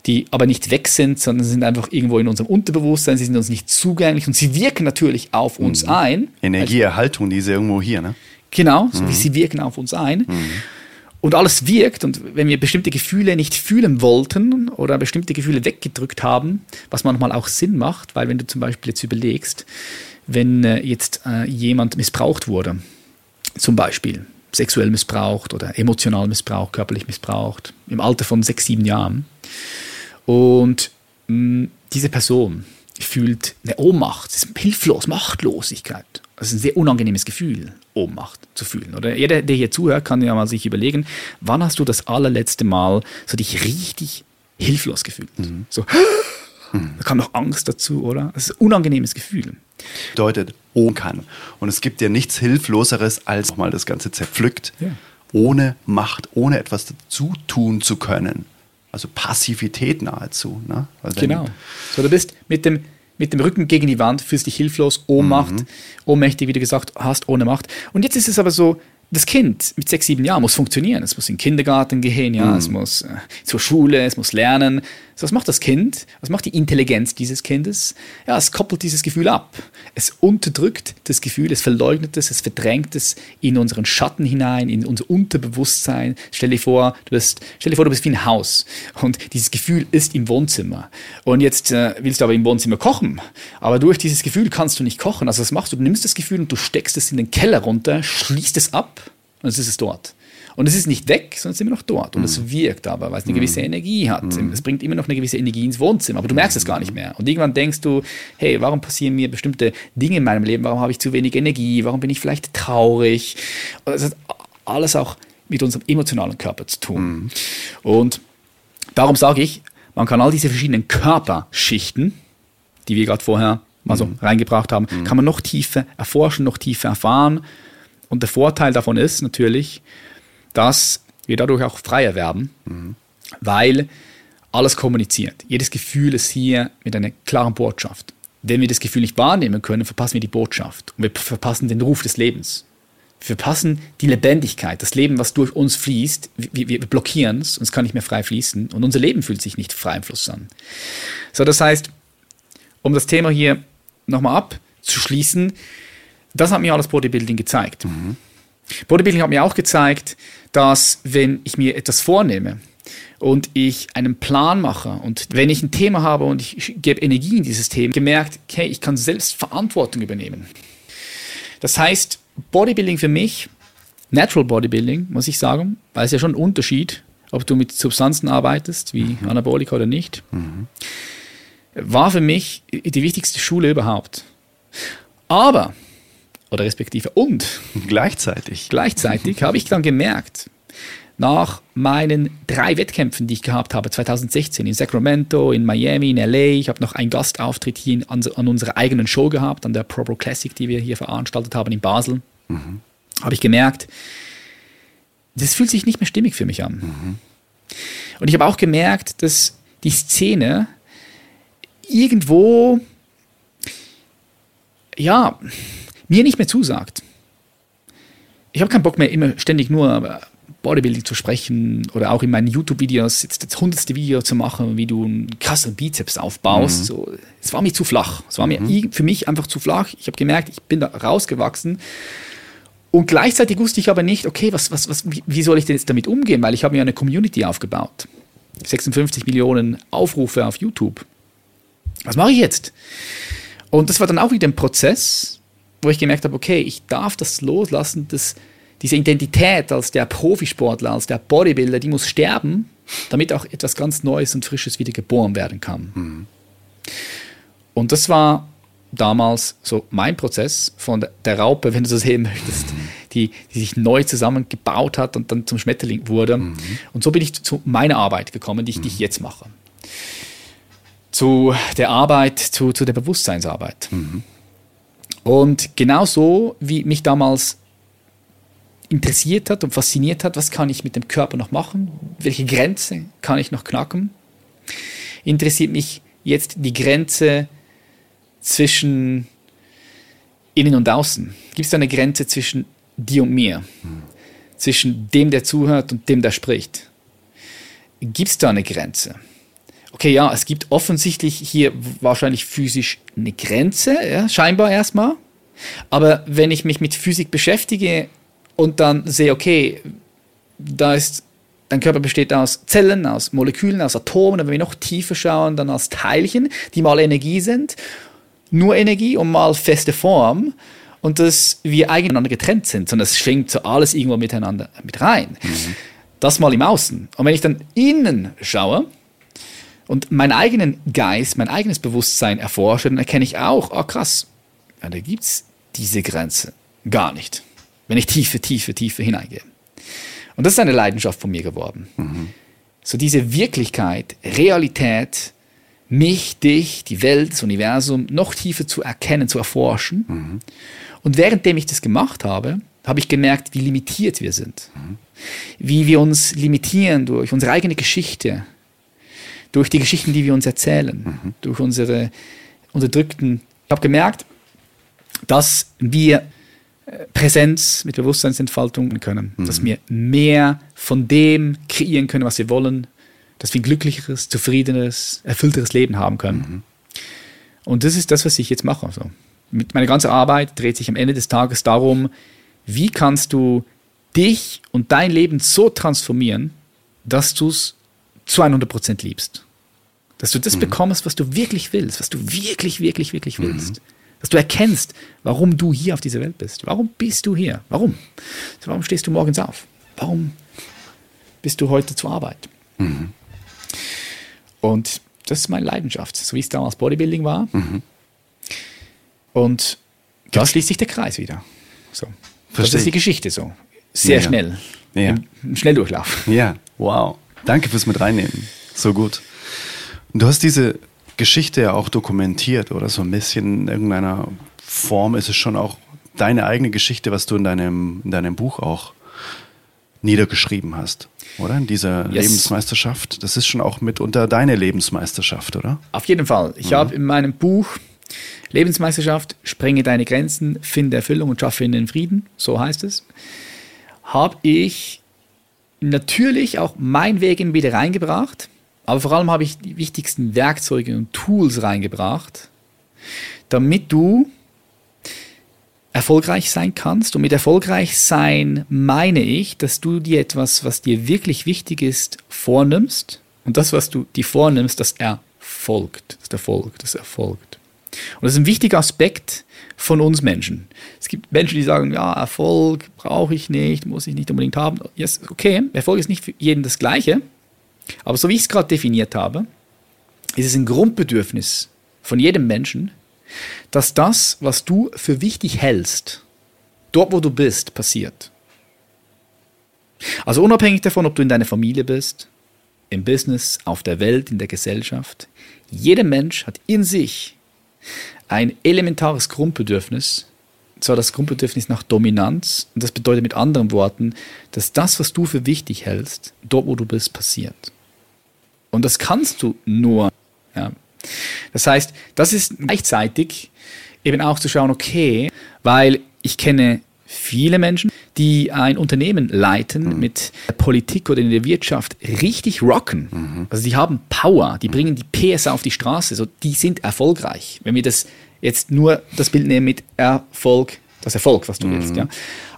die aber nicht weg sind, sondern sind einfach irgendwo in unserem Unterbewusstsein, sie sind uns nicht zugänglich und sie wirken natürlich auf uns ein. Energieerhaltung, die ist ja irgendwo hier, ne? Genau, so wie sie wirken auf uns ein. Und alles wirkt und wenn wir bestimmte Gefühle nicht fühlen wollten oder bestimmte Gefühle weggedrückt haben, was manchmal auch Sinn macht, weil wenn du zum Beispiel jetzt überlegst, wenn äh, jetzt äh, jemand missbraucht wurde, zum Beispiel sexuell missbraucht oder emotional missbraucht, körperlich missbraucht, im Alter von sechs, sieben Jahren, und mh, diese Person fühlt eine Ohnmacht, ist hilflos, Machtlosigkeit. Das ist ein sehr unangenehmes Gefühl, Ohnmacht zu fühlen. Oder jeder, der hier zuhört, kann ja mal sich überlegen, wann hast du das allerletzte Mal so dich richtig hilflos gefühlt? So, da kam noch Angst dazu, oder? Das ist ein unangenehmes Gefühl. Bedeutet, ohne kann. Und es gibt ja nichts Hilfloseres, als nochmal das Ganze zerpflückt, Ja. ohne Macht, ohne etwas dazu tun zu können. Also Passivität nahezu. Ne? Wenn- Genau. So, du bist mit dem, mit dem Rücken gegen die Wand, fühlst dich hilflos, Ohnmacht, ohnmächtig, wie du gesagt hast, ohne Macht. Und jetzt ist es aber so, das Kind mit sechs, sieben Jahren muss funktionieren. Es muss in den Kindergarten gehen, ja, es muss äh, zur Schule, es muss lernen. So, was macht das Kind? Was macht die Intelligenz dieses Kindes? Ja, es koppelt dieses Gefühl ab. Es unterdrückt das Gefühl, es verleugnet es, es verdrängt es in unseren Schatten hinein, in unser Unterbewusstsein. Stell dir vor, du bist, stell dir vor, du bist wie ein Haus und dieses Gefühl ist im Wohnzimmer. Und jetzt äh, willst du aber im Wohnzimmer kochen, aber durch dieses Gefühl kannst du nicht kochen. Also was machst du? Du nimmst das Gefühl und du steckst es in den Keller runter, schließt es ab und es ist es dort. Und es ist nicht weg, sondern es ist immer noch dort. Und es wirkt aber, weil es eine gewisse Energie hat. Es bringt immer noch eine gewisse Energie ins Wohnzimmer, aber du merkst es gar nicht mehr. Und irgendwann denkst du, hey, warum passieren mir bestimmte Dinge in meinem Leben? Warum habe ich zu wenig Energie? Warum bin ich vielleicht traurig? Das hat alles auch mit unserem emotionalen Körper zu tun. Und darum sage ich, man kann all diese verschiedenen Körperschichten, die wir gerade vorher mal so reingebracht haben, kann man noch tiefer erforschen, noch tiefer erfahren. Und der Vorteil davon ist natürlich, dass wir dadurch auch freier werden, weil alles kommuniziert. Jedes Gefühl ist hier mit einer klaren Botschaft. Wenn wir das Gefühl nicht wahrnehmen können, verpassen wir die Botschaft und wir verpassen den Ruf des Lebens. Wir verpassen die Lebendigkeit, das Leben, was durch uns fließt. Wir, wir blockieren es und es kann nicht mehr frei fließen und unser Leben fühlt sich nicht frei im Fluss an. So, das heißt, um das Thema hier nochmal abzuschließen, das hat mir alles Bodybuilding gezeigt. Bodybuilding hat mir auch gezeigt, dass wenn ich mir etwas vornehme und ich einen Plan mache und wenn ich ein Thema habe und ich gebe Energie in dieses Thema, gemerkt, okay, ich kann selbst Verantwortung übernehmen. Das heißt, Bodybuilding für mich, Natural Bodybuilding, muss ich sagen, weil es ja schon ein Unterschied, ob du mit Substanzen arbeitest, wie Anabolika oder nicht, war für mich die wichtigste Schule überhaupt. Aber, oder respektive und, Gleichzeitig. Gleichzeitig habe ich dann gemerkt, nach meinen drei Wettkämpfen, die ich gehabt habe, 2016 in Sacramento, in Miami, in LA, ich habe noch einen Gastauftritt hier an, an unserer eigenen Show gehabt, an der Pro Pro Classic, die wir hier veranstaltet haben in Basel, habe ich gemerkt, das fühlt sich nicht mehr stimmig für mich an. Und ich habe auch gemerkt, dass die Szene irgendwo, ja, mir nicht mehr zusagt. Ich habe keinen Bock mehr, immer ständig nur Bodybuilding zu sprechen oder auch in meinen YouTube-Videos jetzt das hundertste Video zu machen, wie du einen krassen Bizeps aufbaust. So, es war mir zu flach. Es war mir i- für mich einfach zu flach. Ich habe gemerkt, ich bin da rausgewachsen. Und gleichzeitig wusste ich aber nicht, okay, was, was, was, wie, wie soll ich denn jetzt damit umgehen? Weil ich habe mir eine Community aufgebaut. 56 Millionen Aufrufe auf YouTube. Was mache ich jetzt? Und das war dann auch wieder ein Prozess, wo ich gemerkt habe, okay, ich darf das loslassen, dass diese Identität als der Profisportler, als der Bodybuilder, die muss sterben, damit auch etwas ganz Neues und Frisches wieder geboren werden kann. Und das war damals so mein Prozess von der- Raupe, wenn du so sehen möchtest, die, die sich neu zusammengebaut hat und dann zum Schmetterling wurde. Und so bin ich zu meiner Arbeit gekommen, die ich, die ich jetzt mache. Zu der Arbeit, zu, zu der Bewusstseinsarbeit. Und genauso wie mich damals interessiert hat und fasziniert hat, was kann ich mit dem Körper noch machen, welche Grenze kann ich noch knacken, interessiert mich jetzt die Grenze zwischen innen und außen. Gibt es da eine Grenze zwischen dir und mir? Zwischen dem, der zuhört und dem, der spricht? Gibt es da eine Grenze? Okay, ja, es gibt offensichtlich hier wahrscheinlich physisch eine Grenze, ja, scheinbar erstmal. Aber wenn ich mich mit Physik beschäftige und dann sehe, okay, da ist, dein Körper besteht aus Zellen, aus Molekülen, aus Atomen, und wenn wir noch tiefer schauen, dann aus Teilchen, die mal Energie sind, nur Energie und mal feste Form. Und dass wir eigentlich voneinander getrennt sind, sondern es schwingt so alles irgendwo miteinander mit rein. Das mal im Außen. Und wenn ich dann innen schaue, und meinen eigenen Geist, mein eigenes Bewusstsein erforsche, dann erkenne ich auch, oh krass, ja, da gibt es diese Grenze gar nicht. Wenn ich tiefe, tiefe, tiefe hineingehe. Und das ist eine Leidenschaft von mir geworden. So diese Wirklichkeit, Realität, mich, dich, die Welt, das Universum noch tiefer zu erkennen, zu erforschen. Und währenddem ich das gemacht habe, habe ich gemerkt, wie limitiert wir sind. Wie wir uns limitieren durch unsere eigene Geschichte, durch die Geschichten, die wir uns erzählen, durch unsere unterdrückten. Ich habe gemerkt, dass wir äh, Präsenz mit Bewusstseinsentfaltung können, dass wir mehr von dem kreieren können, was wir wollen, dass wir ein glücklicheres, zufriedeneres, erfüllteres Leben haben können. Und das ist das, was ich jetzt mache. Also mit meiner ganzen Arbeit dreht sich am Ende des Tages darum, wie kannst du dich und dein Leben so transformieren, dass du es zu 100% liebst. Dass du das bekommst, was du wirklich willst, was du wirklich, wirklich, wirklich willst. Dass du erkennst, warum du hier auf dieser Welt bist. Warum bist du hier? Warum? Warum stehst du morgens auf? Warum bist du heute zur Arbeit? Und das ist meine Leidenschaft, so wie es damals Bodybuilding war. Und da schließt sich der Kreis wieder. So. Das ist die ich. Geschichte so. Sehr Ja. schnell. Ja. Im Schnelldurchlauf. Ja, wow. Danke fürs mit reinnehmen. So gut. Und du hast diese Geschichte ja auch dokumentiert, oder? So ein bisschen in irgendeiner Form ist es schon auch deine eigene Geschichte, was du in deinem, in deinem Buch auch niedergeschrieben hast, oder? In dieser Yes. Lebensmeisterschaft. Das ist schon auch mitunter deine Lebensmeisterschaft, oder? Auf jeden Fall. Ich habe in meinem Buch Lebensmeisterschaft, sprenge deine Grenzen, finde Erfüllung und schaffe in den Frieden, so heißt es, habe ich natürlich auch mein Weg in wieder reingebracht, aber vor allem habe ich die wichtigsten Werkzeuge und Tools reingebracht, damit du erfolgreich sein kannst. Und mit erfolgreich sein meine ich, dass du dir etwas, was dir wirklich wichtig ist, vornimmst. Und das, was du dir vornimmst, das erfolgt. Das erfolgt, das erfolgt. Und das ist ein wichtiger Aspekt von uns Menschen. Es gibt Menschen, die sagen, ja, Erfolg brauche ich nicht, muss ich nicht unbedingt haben. Yes, okay, Erfolg ist nicht für jeden das Gleiche. Aber so wie ich es gerade definiert habe, ist es ein Grundbedürfnis von jedem Menschen, dass das, was du für wichtig hältst, dort, wo du bist, passiert. Also unabhängig davon, ob du in deiner Familie bist, im Business, auf der Welt, in der Gesellschaft, jeder Mensch hat in sich ein elementares Grundbedürfnis, und zwar das Grundbedürfnis nach Dominanz. Und das bedeutet mit anderen Worten, dass das, was du für wichtig hältst, dort, wo du bist, passiert. Und das kannst du nur. Ja. Das heißt, das ist gleichzeitig eben auch zu schauen, okay, weil ich kenne viele Menschen, die ein Unternehmen leiten mit der Politik oder in der Wirtschaft richtig rocken. Also die haben Power, die bringen die PS auf die Straße, so die sind erfolgreich. Wenn wir das jetzt nur das Bild nehmen mit Erfolg, das Erfolg, was du willst, ja.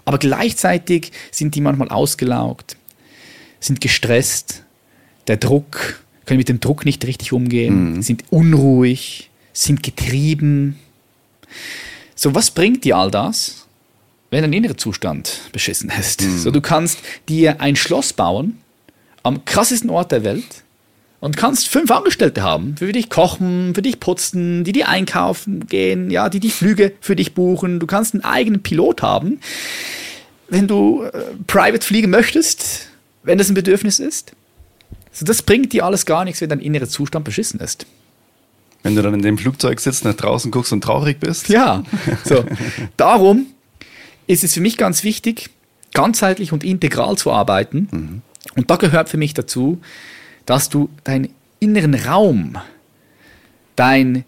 Aber gleichzeitig sind die manchmal ausgelaugt, sind gestresst, der Druck, können mit dem Druck nicht richtig umgehen, sind unruhig, sind getrieben. So, was bringt dir all das, wenn dein innerer Zustand beschissen ist? So, du kannst dir ein Schloss bauen am krassesten Ort der Welt und kannst fünf Angestellte haben, für dich kochen, für dich putzen, die dir einkaufen gehen, ja, die die Flüge für dich buchen. Du kannst einen eigenen Pilot haben, wenn du äh, private fliegen möchtest, wenn das ein Bedürfnis ist. So, das bringt dir alles gar nichts, wenn dein innerer Zustand beschissen ist. Wenn du dann in dem Flugzeug sitzt, nach draußen guckst und traurig bist. Ja, so. Darum ist es für mich ganz wichtig, ganzheitlich und integral zu arbeiten. Und da gehört für mich dazu, dass du deinen inneren Raum, dein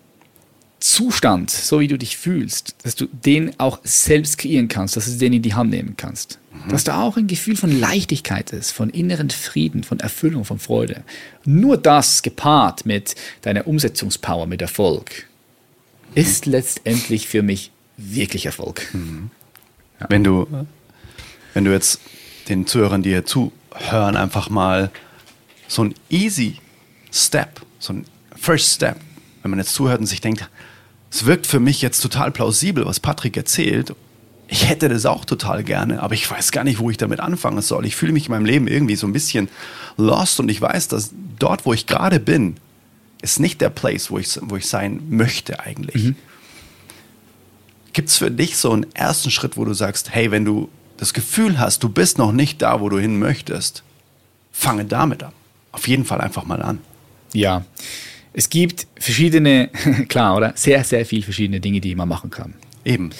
Zustand, so wie du dich fühlst, dass du den auch selbst kreieren kannst, dass du den in die Hand nehmen kannst. Dass da auch ein Gefühl von Leichtigkeit ist, von inneren Frieden, von Erfüllung, von Freude. Nur das gepaart mit deiner Umsetzungspower, mit Erfolg, ist letztendlich für mich wirklich Erfolg. Wenn du, wenn du jetzt den Zuhörern, die hier zuhören, einfach mal so ein easy Step, so ein First Step, wenn man jetzt zuhört und sich denkt, es wirkt für mich jetzt total plausibel, was Patrick erzählt. Ich hätte das auch total gerne, aber ich weiß gar nicht, wo ich damit anfangen soll. Ich fühle mich in meinem Leben irgendwie so ein bisschen lost und ich weiß, dass dort, wo ich gerade bin, ist nicht der Place, wo ich, wo ich sein möchte eigentlich. Gibt es für dich so einen ersten Schritt, wo du sagst, hey, wenn du das Gefühl hast, du bist noch nicht da, wo du hin möchtest, fange damit an. Auf jeden Fall einfach mal an. Ja, es gibt verschiedene, klar, oder? Sehr, sehr viele verschiedene Dinge, die man machen kann. Eben.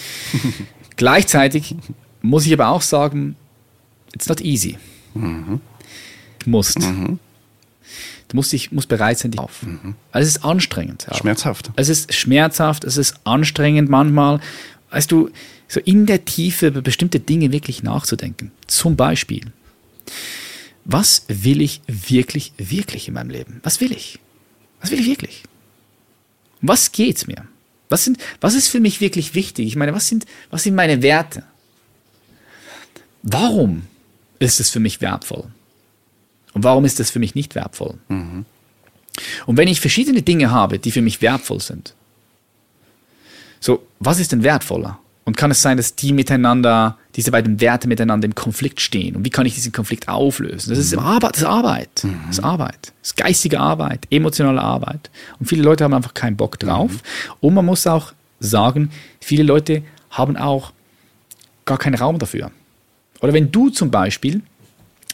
Gleichzeitig muss ich aber auch sagen, it's not easy. Du musst. Du musst, dich, musst bereit sein, dich auf. Also es ist anstrengend. auch. Schmerzhaft. Es ist schmerzhaft, es ist anstrengend manchmal. Weißt du, so in der Tiefe über bestimmte Dinge wirklich nachzudenken. Zum Beispiel, was will ich wirklich, wirklich in meinem Leben? Was will ich? Was will ich wirklich? Was geht's mir? Was, sind, was ist für mich wirklich wichtig? Ich meine, was sind, was sind meine Werte? Warum ist es für mich wertvoll? Und warum ist es für mich nicht wertvoll? Und wenn ich verschiedene Dinge habe, die für mich wertvoll sind, so, was ist denn wertvoller? Und kann es sein, dass die miteinander, diese beiden Werte miteinander im Konflikt stehen? Und wie kann ich diesen Konflikt auflösen? Das ist Arbeit, das ist Arbeit. Das ist Arbeit. Das ist geistige Arbeit, emotionale Arbeit. Und viele Leute haben einfach keinen Bock drauf. Und man muss auch sagen, viele Leute haben auch gar keinen Raum dafür. Oder wenn du zum Beispiel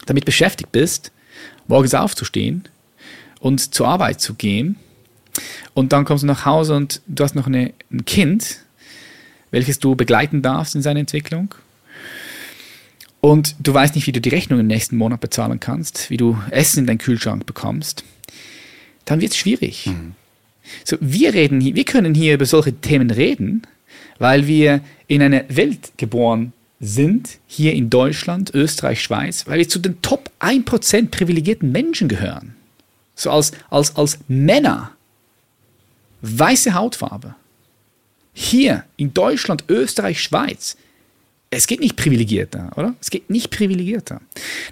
damit beschäftigt bist, morgens aufzustehen und zur Arbeit zu gehen, und dann kommst du nach Hause und du hast noch eine, ein Kind, welches du begleiten darfst in seiner Entwicklung. Und du weißt nicht, wie du die Rechnung im nächsten Monat bezahlen kannst, wie du Essen in deinen Kühlschrank bekommst, dann wird es schwierig. So, wir, reden, hier- wir können hier über solche Themen reden, weil wir in einer Welt geboren sind, hier in Deutschland, Österreich, Schweiz, weil wir zu den Top 1% privilegierten Menschen gehören. So als, als, als Männer, weiße Hautfarbe, hier in Deutschland, Österreich, Schweiz, es geht nicht privilegierter, oder? Es geht nicht privilegierter.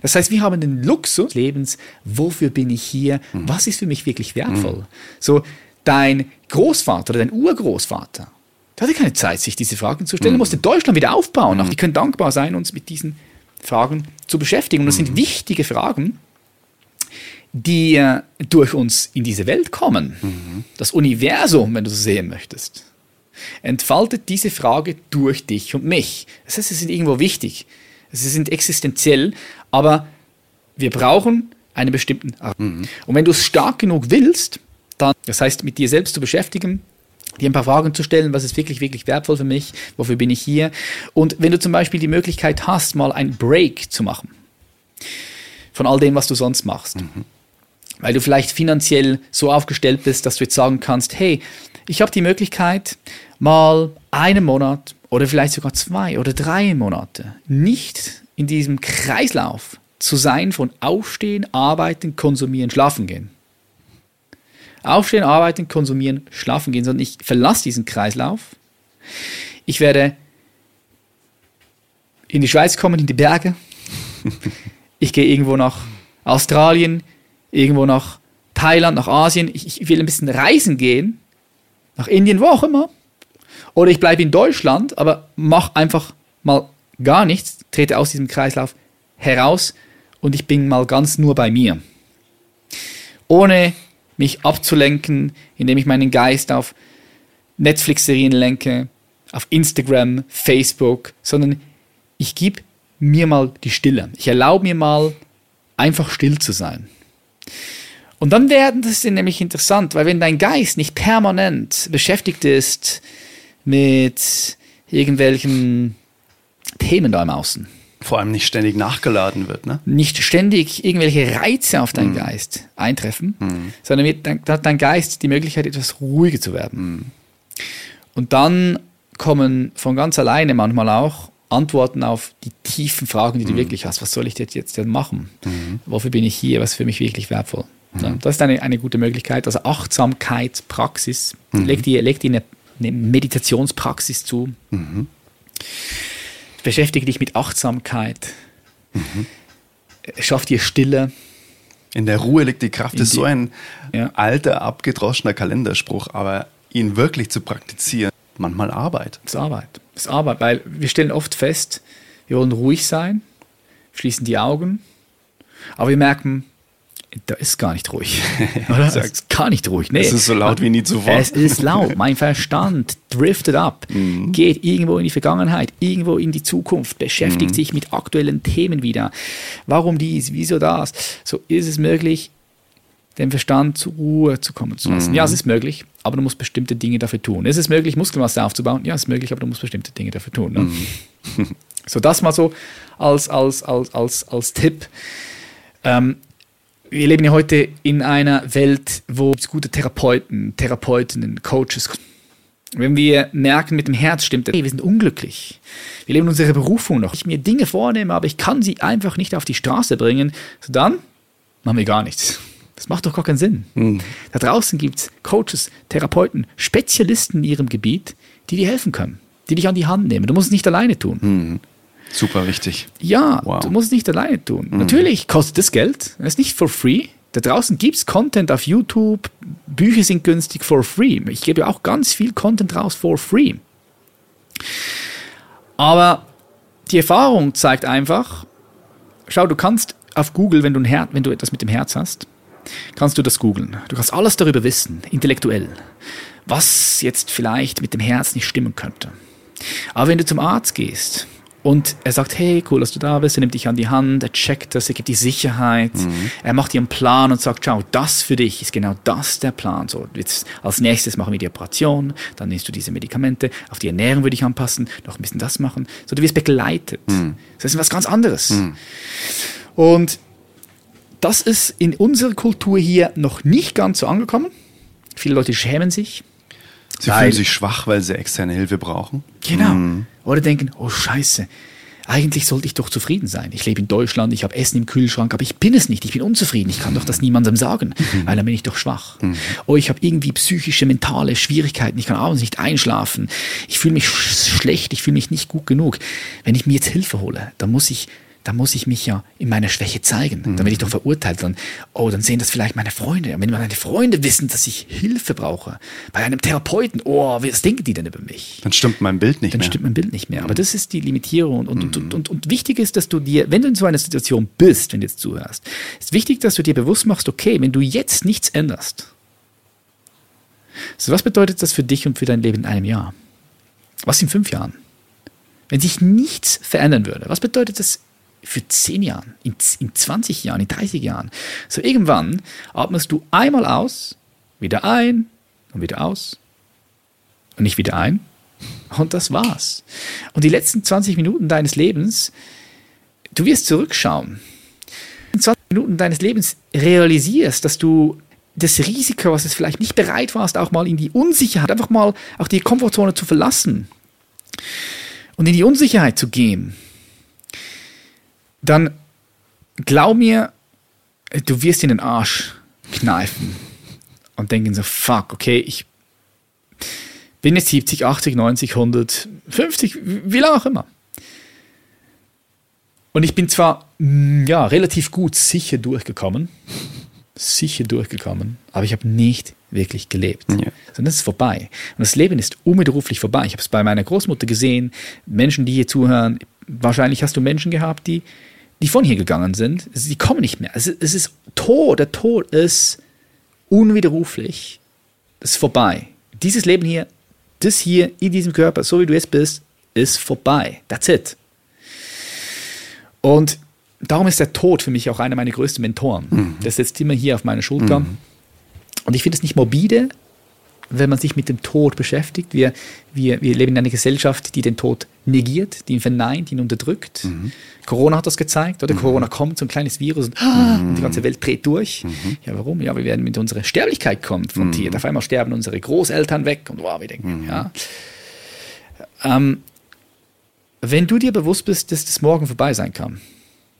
Das heißt, wir haben den Luxus des Lebens, wofür bin ich hier? Was ist für mich wirklich wertvoll? So, dein Großvater oder dein Urgroßvater, der hatte keine Zeit, sich diese Fragen zu stellen, Er musste Deutschland wieder aufbauen. Auch die können dankbar sein, uns mit diesen Fragen zu beschäftigen. Und das sind wichtige Fragen, die äh, durch uns in diese Welt kommen. Das Universum, wenn du so sehen möchtest, entfaltet diese Frage durch dich und mich. Das heißt, sie sind irgendwo wichtig. Sie sind existenziell, aber wir brauchen einen bestimmten Art. Und wenn du es stark genug willst, dann, das heißt, mit dir selbst zu beschäftigen, dir ein paar Fragen zu stellen, was ist wirklich, wirklich wertvoll für mich, wofür bin ich hier. Und wenn du zum Beispiel die Möglichkeit hast, mal einen Break zu machen von all dem, was du sonst machst, weil du vielleicht finanziell so aufgestellt bist, dass du jetzt sagen kannst, hey, ich habe die Möglichkeit, mal einen Monat oder vielleicht sogar zwei oder drei Monate nicht in diesem Kreislauf zu sein von Aufstehen, Arbeiten, Konsumieren, Schlafen gehen. Aufstehen, Arbeiten, Konsumieren, Schlafen gehen, sondern ich verlasse diesen Kreislauf. Ich werde in die Schweiz kommen, in die Berge. Ich gehe irgendwo nach Australien, irgendwo nach Thailand, nach Asien. Ich, ich will ein bisschen reisen gehen, nach Indien, wo auch immer. Oder ich bleibe in Deutschland, aber mache einfach mal gar nichts, trete aus diesem Kreislauf heraus und ich bin mal ganz nur bei mir. Ohne mich abzulenken, indem ich meinen Geist auf Netflix-Serien lenke, auf Instagram, Facebook, sondern ich gebe mir mal die Stille. Ich erlaube mir mal, einfach still zu sein. Und dann werden das nämlich interessant, weil wenn dein Geist nicht permanent beschäftigt ist mit irgendwelchen Themen da im Außen, Vor allem nicht ständig nachgeladen wird, ne? nicht ständig irgendwelche Reize auf deinen Geist eintreffen, sondern wird dein, da hat dein Geist die Möglichkeit, etwas ruhiger zu werden. Und dann kommen von ganz alleine manchmal auch Antworten auf die tiefen Fragen, die du wirklich hast. Was soll ich jetzt, jetzt denn machen? Wofür bin ich hier? Was ist für mich wirklich wertvoll? Ja, das ist eine, eine gute Möglichkeit. Also Achtsamkeitspraxis. Leg dir, leg dir eine, eine Meditationspraxis zu. Beschäftige dich mit Achtsamkeit. Schaff dir Stille. In der Ruhe liegt die Kraft, In ist so ein Ja. alter, abgedroschener Kalenderspruch, aber ihn wirklich zu praktizieren, manchmal Arbeit. Das ist Arbeit. Das ist Arbeit, weil wir stellen oft fest, wir wollen ruhig sein, schließen die Augen, aber wir merken, da ist gar nicht ruhig. Oder? Es ist gar nicht ruhig. Nee. Es ist so laut wie nie zuvor. Es ist laut. Mein Verstand driftet ab, Mhm. geht irgendwo in die Vergangenheit, irgendwo in die Zukunft, Mhm. beschäftigt sich mit aktuellen Themen wieder. Warum dies? Wieso das? So ist es möglich, den Verstand zur Ruhe zu kommen zu lassen. Ja, Mhm. es ist möglich, aber du musst bestimmte Dinge dafür tun. Es ist möglich, Muskelmasse aufzubauen. Ja, es ist möglich, aber du musst bestimmte Dinge dafür tun. Ne? Mhm. So, das mal so als, als, als, als, als Tipp. Ähm, wir leben ja heute in einer Welt, wo es gute Therapeuten, Therapeutinnen, Coaches, Wenn wir merken, mit dem Herz stimmt, hey, wir sind unglücklich. Wir leben unsere Berufung noch. Ich mir Dinge vornehme, aber ich kann sie einfach nicht auf die Straße bringen. So dann machen wir gar nichts. Das macht doch gar keinen Sinn. Hm. Da draußen gibt es Coaches, Therapeuten, Spezialisten in ihrem Gebiet, die dir helfen können, die dich an die Hand nehmen. Du musst es nicht alleine tun. Super wichtig. Ja, Wow. du musst es nicht alleine tun. Natürlich kostet es Geld. Es ist nicht for free. Da draußen gibt es Content auf YouTube. Bücher sind günstig for free. Ich gebe auch ganz viel Content raus for free. Aber die Erfahrung zeigt einfach, schau, du kannst auf Google, wenn du, ein Her wenn du etwas mit dem Herz hast, kannst du das googeln. Du kannst alles darüber wissen, intellektuell, was jetzt vielleicht mit dem Herz nicht stimmen könnte. Aber wenn du zum Arzt gehst und er sagt, hey, cool, dass du da bist, er nimmt dich an die Hand, er checkt das, er gibt die Sicherheit, er macht dir einen Plan und sagt, schau, das für dich ist genau das der Plan. So, jetzt als nächstes machen wir die Operation, dann nimmst du diese Medikamente, auf die Ernährung würde ich anpassen, noch ein bisschen das machen. So, du wirst begleitet. Das ist was ganz anderes. Und das ist in unserer Kultur hier noch nicht ganz so angekommen. Viele Leute schämen sich. Sie fühlen sich schwach, weil sie externe Hilfe brauchen. Genau. Oder denken, oh Scheiße, eigentlich sollte ich doch zufrieden sein. Ich lebe in Deutschland, ich habe Essen im Kühlschrank, aber ich bin es nicht, ich bin unzufrieden. Ich kann doch das niemandem sagen, weil dann bin ich doch schwach. Oh, ich habe irgendwie psychische, mentale Schwierigkeiten, ich kann abends nicht einschlafen. Ich fühle mich sch schlecht, ich fühle mich nicht gut genug. Wenn ich mir jetzt Hilfe hole, dann muss ich dann muss ich mich ja in meiner Schwäche zeigen. Dann werde ich doch verurteilt. Dann, oh, dann sehen das vielleicht meine Freunde. Und wenn meine Freunde wissen, dass ich Hilfe brauche, bei einem Therapeuten, oh, was denken die denn über mich? Dann stimmt mein Bild nicht dann mehr. stimmt mein Bild nicht mehr. Aber das ist die Limitierung. Und, und, und, und, und wichtig ist, dass du dir, wenn du in so einer Situation bist, wenn du jetzt zuhörst, ist wichtig, dass du dir bewusst machst, okay, wenn du jetzt nichts änderst, so was bedeutet das für dich und für dein Leben in einem Jahr? Was in fünf Jahren? Wenn sich nichts verändern würde, was bedeutet das für zehn Jahren, in, in 20 Jahren, in 30 Jahren? So irgendwann atmest du einmal aus, wieder ein und wieder aus und nicht wieder ein und das war's. Und die letzten 20 Minuten deines Lebens, du wirst zurückschauen. In 20 Minuten deines Lebens realisierst, dass du das Risiko, was es vielleicht nicht bereit warst, auch mal in die Unsicherheit, einfach mal auch die Komfortzone zu verlassen und in die Unsicherheit zu gehen, dann glaub mir, du wirst in den Arsch kneifen und denken so, fuck, okay, ich bin jetzt 70, 80, 90, 100, 50, wie lange auch immer. Und ich bin zwar mm, ja, relativ gut sicher durchgekommen, sicher durchgekommen, aber ich habe nicht wirklich gelebt. Ja. Sondern es ist vorbei. Und das Leben ist unwiderruflich vorbei. Ich habe es bei meiner Großmutter gesehen, Menschen, die hier zuhören. Wahrscheinlich hast du Menschen gehabt, die, die von hier gegangen sind. Es- Die kommen nicht mehr. Es ist, es ist Tod. Der Tod ist unwiderruflich. Das ist vorbei. Dieses Leben hier, das hier in diesem Körper, so wie du jetzt bist, ist vorbei. That's it. Und darum ist der Tod für mich auch einer meiner größten Mentoren. Der sitzt immer hier auf meiner Schulter. Und ich finde es nicht morbide, wenn man sich mit dem Tod beschäftigt. Wir, wir, wir leben in einer Gesellschaft, die den Tod negiert, die ihn verneint, ihn unterdrückt. Corona hat das gezeigt, oder? Corona kommt, so ein kleines Virus und, ah, und die ganze Welt dreht durch. Ja, warum? Ja, wir werden mit unserer Sterblichkeit konfrontiert. Auf einmal sterben unsere Großeltern weg und wow, wir denken, ja. Ähm, wenn du dir bewusst bist, dass das morgen vorbei sein kann,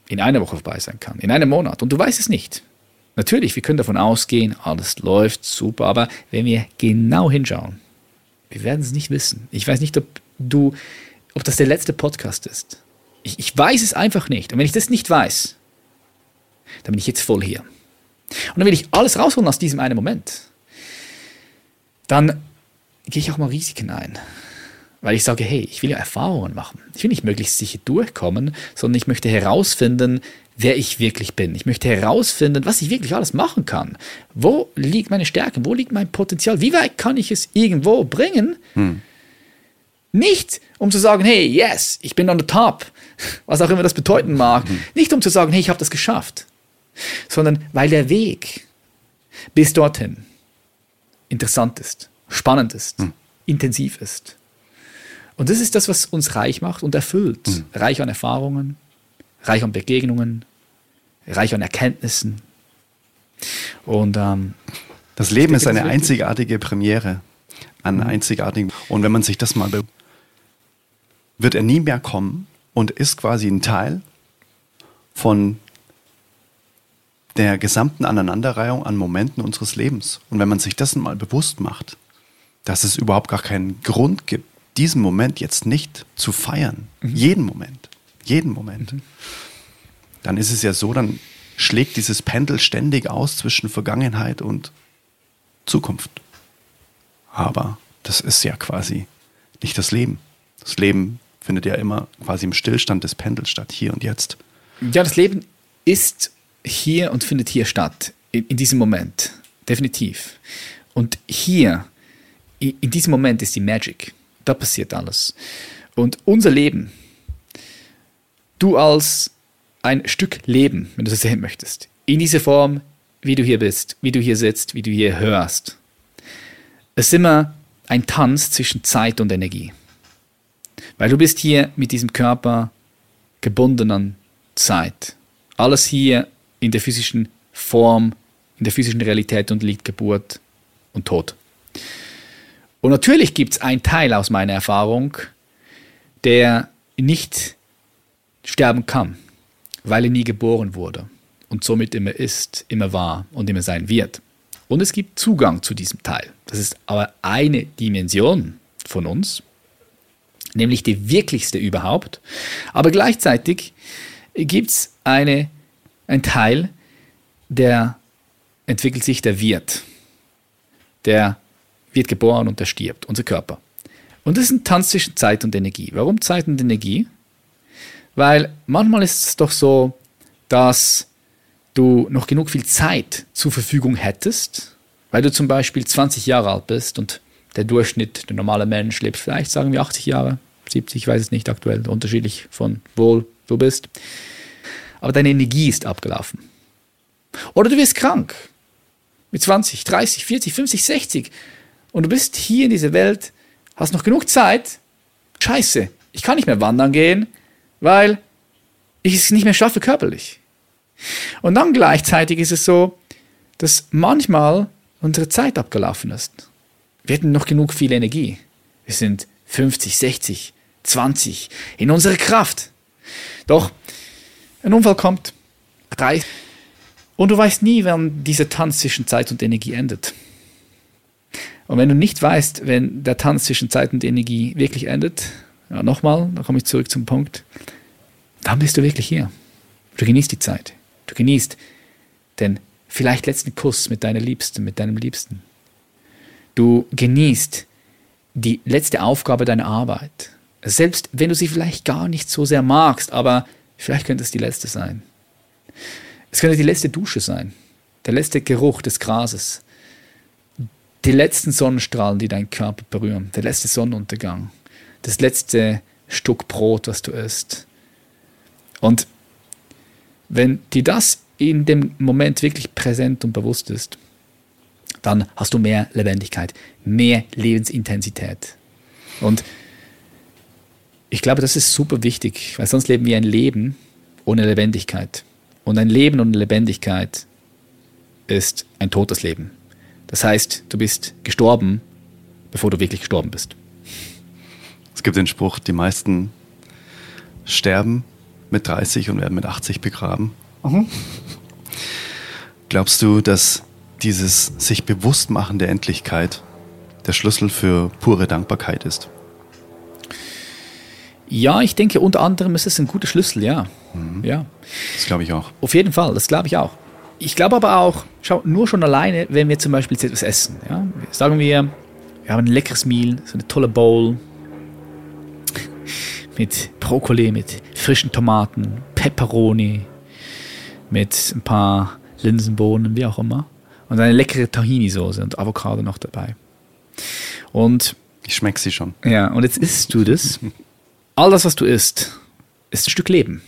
in einer Woche vorbei sein kann, in einem Monat, und du weißt es nicht. Natürlich, wir können davon ausgehen, alles läuft super, aber wenn wir genau hinschauen, wir werden es nicht wissen. Ich weiß nicht, ob du, ob das der letzte Podcast ist. Ich, ich weiß es einfach nicht. Und wenn ich das nicht weiß, dann bin ich jetzt voll hier. Und dann will ich alles rausholen aus diesem einen Moment. Dann gehe ich auch mal Risiken ein. Weil ich sage, hey, ich will ja Erfahrungen machen. Ich will nicht möglichst sicher durchkommen, sondern ich möchte herausfinden, wer ich wirklich bin. Ich möchte herausfinden, was ich wirklich alles machen kann. Wo liegt meine Stärke? Wo liegt mein Potenzial? Wie weit kann ich es irgendwo bringen? Nicht, um zu sagen, hey, yes, ich bin on the top, was auch immer das bedeuten mag. Nicht, um zu sagen, hey, ich habe das geschafft, sondern weil der Weg bis dorthin interessant ist, spannend ist, intensiv ist. Und das ist das, was uns reich macht und erfüllt. Reich an Erfahrungen, reich an Begegnungen, reich an Erkenntnissen. Und ähm, Das Leben ist eine einzigartige Premiere. einen einzigartigen. Und wenn man sich das mal wird er nie mehr kommen und ist quasi ein Teil von der gesamten Aneinanderreihung an Momenten unseres Lebens. Und wenn man sich das mal bewusst macht, dass es überhaupt gar keinen Grund gibt, diesen Moment jetzt nicht zu feiern, mhm. jeden Moment, jeden Moment, mhm. dann ist es ja so, dann schlägt dieses Pendel ständig aus zwischen Vergangenheit und Zukunft. Aber das ist ja quasi nicht das Leben. Das Leben findet ja immer quasi im Stillstand des Pendels statt, hier und jetzt. Ja, das Leben ist hier und findet hier statt, in, in diesem Moment, definitiv. Und hier, in, in diesem Moment ist die Magic. Da passiert alles. Und unser Leben, du als ein Stück Leben, wenn du das sehen möchtest, in dieser Form, wie du hier bist, wie du hier sitzt, wie du hier hörst, ist immer ein Tanz zwischen Zeit und Energie. Weil du bist hier mit diesem Körper gebunden an Zeit. Alles hier in der physischen Form, in der physischen Realität unterliegt Geburt und Tod. Und natürlich gibt es einen Teil aus meiner Erfahrung, der nicht sterben kann, weil er nie geboren wurde und somit immer ist, immer war und immer sein wird. Und es gibt Zugang zu diesem Teil. Das ist aber eine Dimension von uns, nämlich die wirklichste überhaupt. Aber gleichzeitig gibt es eine, einen Teil, der entwickelt sich, der wird. Der wird geboren und der stirbt, unser Körper. Und das ist ein Tanz zwischen Zeit und Energie. Warum Zeit und Energie? Weil manchmal ist es doch so, dass du noch genug viel Zeit zur Verfügung hättest, weil du zum Beispiel 20 Jahre alt bist und der Durchschnitt, der normale Mensch lebt vielleicht, sagen wir 80 Jahre, 70, ich weiß es nicht aktuell, unterschiedlich von wo du bist. Aber deine Energie ist abgelaufen. Oder du wirst krank mit 20, 30, 40, 50, 60 und du bist hier in dieser Welt, hast noch genug Zeit. Scheiße, ich kann nicht mehr wandern gehen, weil ich es nicht mehr schaffe körperlich. Und dann gleichzeitig ist es so, dass manchmal unsere Zeit abgelaufen ist. Wir hätten noch genug viel Energie. Wir sind 50, 60, 20 in unserer Kraft. Doch ein Unfall kommt, reicht. Und du weißt nie, wann dieser Tanz zwischen Zeit und Energie endet. Und wenn du nicht weißt, wenn der Tanz zwischen Zeit und Energie wirklich endet, ja, nochmal, da komme ich zurück zum Punkt, dann bist du wirklich hier. Du genießt die Zeit. Du genießt den vielleicht letzten Kuss mit deiner Liebsten, mit deinem Liebsten. Du genießt die letzte Aufgabe deiner Arbeit. Selbst wenn du sie vielleicht gar nicht so sehr magst, aber vielleicht könnte es die letzte sein. Es könnte die letzte Dusche sein, der letzte Geruch des Grases, die letzten Sonnenstrahlen, die deinen Körper berühren, der letzte Sonnenuntergang, das letzte Stück Brot, was du isst. Und wenn dir das in dem Moment wirklich präsent und bewusst ist, dann hast du mehr Lebendigkeit, mehr Lebensintensität. Und ich glaube, das ist super wichtig, weil sonst leben wir ein Leben ohne Lebendigkeit. Und ein Leben ohne Lebendigkeit ist ein totes Leben. Das heißt, du bist gestorben, bevor du wirklich gestorben bist. Es gibt den Spruch, die meisten sterben mit 30 und werden mit 80 begraben. Mhm. Glaubst du, dass dieses sich bewusst machen der Endlichkeit der Schlüssel für pure Dankbarkeit ist? Ja, ich denke, unter anderem ist es ein guter Schlüssel, ja. Mhm. ja. Das glaube ich auch. Auf jeden Fall, das glaube ich auch. Ich glaube aber auch, schau, nur schon alleine, wenn wir zum Beispiel etwas essen, ja, sagen wir, wir haben ein leckeres Meal, so eine tolle Bowl mit Brokkoli, mit frischen Tomaten, Peperoni, mit ein paar Linsenbohnen, wie auch immer. Und eine leckere Tahini-Soße und Avocado noch dabei. Und ich schmecke sie schon. Ja, und jetzt isst du das. All das, was du isst, ist ein Stück Leben.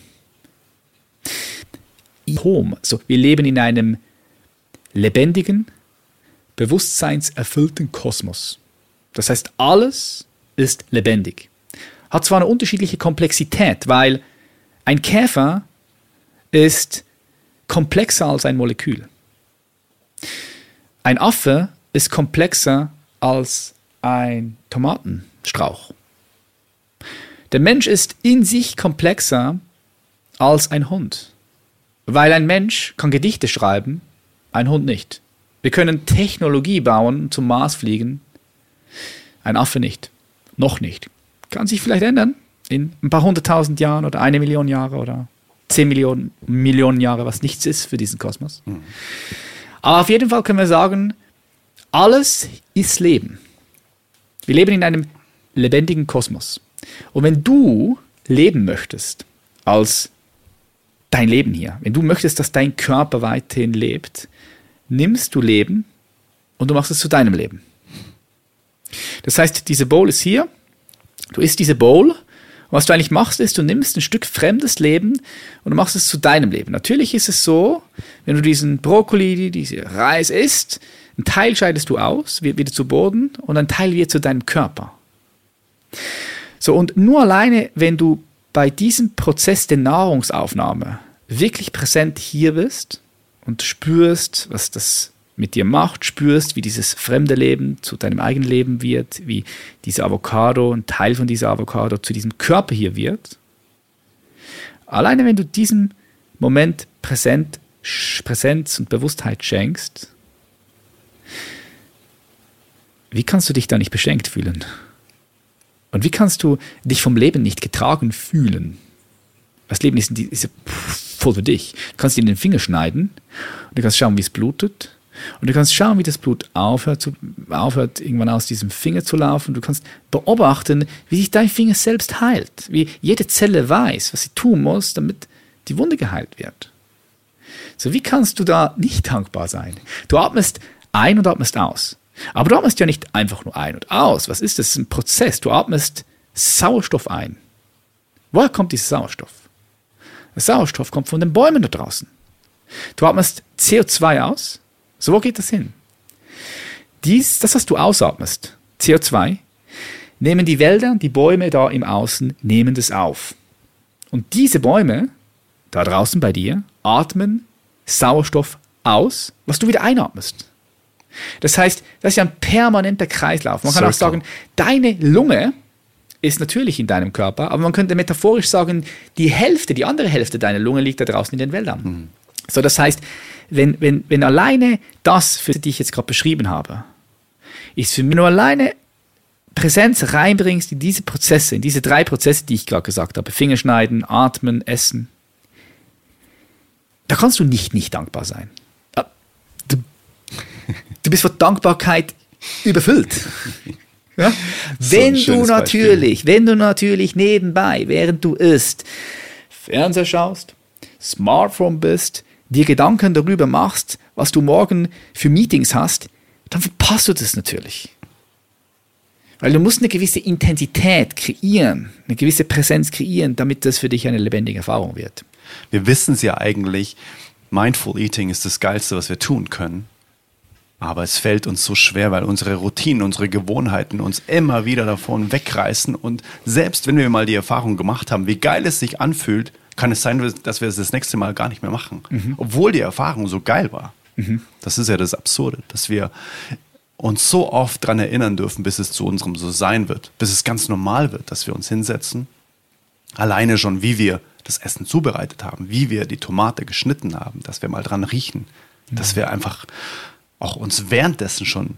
Home. So, wir leben in einem lebendigen, bewusstseinserfüllten Kosmos. Das heißt, alles ist lebendig. Hat zwar eine unterschiedliche Komplexität, weil ein Käfer ist komplexer als ein Molekül. Ein Affe ist komplexer als ein Tomatenstrauch. Der Mensch ist in sich komplexer als ein Hund. Weil ein Mensch kann Gedichte schreiben, ein Hund nicht. Wir können Technologie bauen, zum Mars fliegen, ein Affe nicht. Noch nicht. Kann sich vielleicht ändern in ein paar hunderttausend Jahren oder eine Million Jahre oder zehn Millionen, Millionen Jahre, was nichts ist für diesen Kosmos. Mhm. Aber auf jeden Fall können wir sagen, alles ist Leben. Wir leben in einem lebendigen Kosmos. Und wenn du leben möchtest als dein Leben hier, wenn du möchtest, dass dein Körper weiterhin lebt, nimmst du Leben und du machst es zu deinem Leben. Das heißt, diese Bowl ist hier, du isst diese Bowl was du eigentlich machst, ist, du nimmst ein Stück fremdes Leben und du machst es zu deinem Leben. Natürlich ist es so, wenn du diesen Brokkoli, diese Reis isst, ein Teil scheidest du aus, wird wieder zu Boden und ein Teil wird zu deinem Körper. So, und nur alleine, wenn du bei diesem Prozess der Nahrungsaufnahme wirklich präsent hier bist und spürst, was das mit dir macht, spürst, wie dieses fremde Leben zu deinem eigenen Leben wird, wie diese Avocado, ein Teil von dieser Avocado zu diesem Körper hier wird. Alleine wenn du diesem Moment Präsent, Präsenz und Bewusstheit schenkst, wie kannst du dich da nicht beschenkt fühlen? Und wie kannst du dich vom Leben nicht getragen fühlen? Das Leben ist, ist voll für dich. Du kannst dir den Finger schneiden und du kannst schauen, wie es blutet. Und du kannst schauen, wie das Blut aufhört, zu, aufhört, irgendwann aus diesem Finger zu laufen. Du kannst beobachten, wie sich dein Finger selbst heilt. Wie jede Zelle weiß, was sie tun muss, damit die Wunde geheilt wird. So, wie kannst du da nicht dankbar sein? Du atmest ein und atmest aus. Aber du atmest ja nicht einfach nur ein und aus. Was ist das? Das ist ein Prozess. Du atmest Sauerstoff ein. Woher kommt dieser Sauerstoff? Der Sauerstoff kommt von den Bäumen da draußen. Du atmest CO2 aus so, wo geht das hin? Dies, das, was du ausatmest, CO2, nehmen die Wälder die Bäume da im Außen, nehmen das auf. Und diese Bäume, da draußen bei dir, atmen Sauerstoff aus, was du wieder einatmest. Das heißt, das ist ja ein permanenter Kreislauf. Man kann Circle. auch sagen, deine Lunge ist natürlich in deinem Körper, aber man könnte metaphorisch sagen, die Hälfte, die andere Hälfte deiner Lunge liegt da draußen in den Wäldern. Mhm. So, das heißt, wenn, wenn, wenn alleine das, für die ich jetzt gerade beschrieben habe, ist für mich nur alleine Präsenz reinbringst in diese Prozesse, in diese drei Prozesse, die ich gerade gesagt habe, Fingerschneiden, Atmen, Essen, da kannst du nicht nicht dankbar sein. Du, bist vor Dankbarkeit überfüllt. Ja? Wenn du natürlich, Beispiel. wenn du natürlich nebenbei, während du isst, Fernseher schaust, Smartphone bist, dir Gedanken darüber machst, was du morgen für Meetings hast, dann verpasst du das natürlich. Weil du musst eine gewisse Intensität kreieren, eine gewisse Präsenz kreieren, damit das für dich eine lebendige Erfahrung wird. Wir wissen es ja eigentlich, Mindful Eating ist das Geilste, was wir tun können. Aber es fällt uns so schwer, weil unsere Routinen, unsere Gewohnheiten uns immer wieder davon wegreißen. Und selbst wenn wir mal die Erfahrung gemacht haben, wie geil es sich anfühlt, kann es sein, dass wir es das nächste Mal gar nicht mehr machen. Mhm. Obwohl die Erfahrung so geil war. Mhm. Das ist ja das Absurde, dass wir uns so oft daran erinnern dürfen, bis es zu unserem so sein wird, bis es ganz normal wird, dass wir uns hinsetzen. Alleine schon, wie wir das Essen zubereitet haben, wie wir die Tomate geschnitten haben, dass wir mal dran riechen, mhm. dass wir einfach auch uns währenddessen schon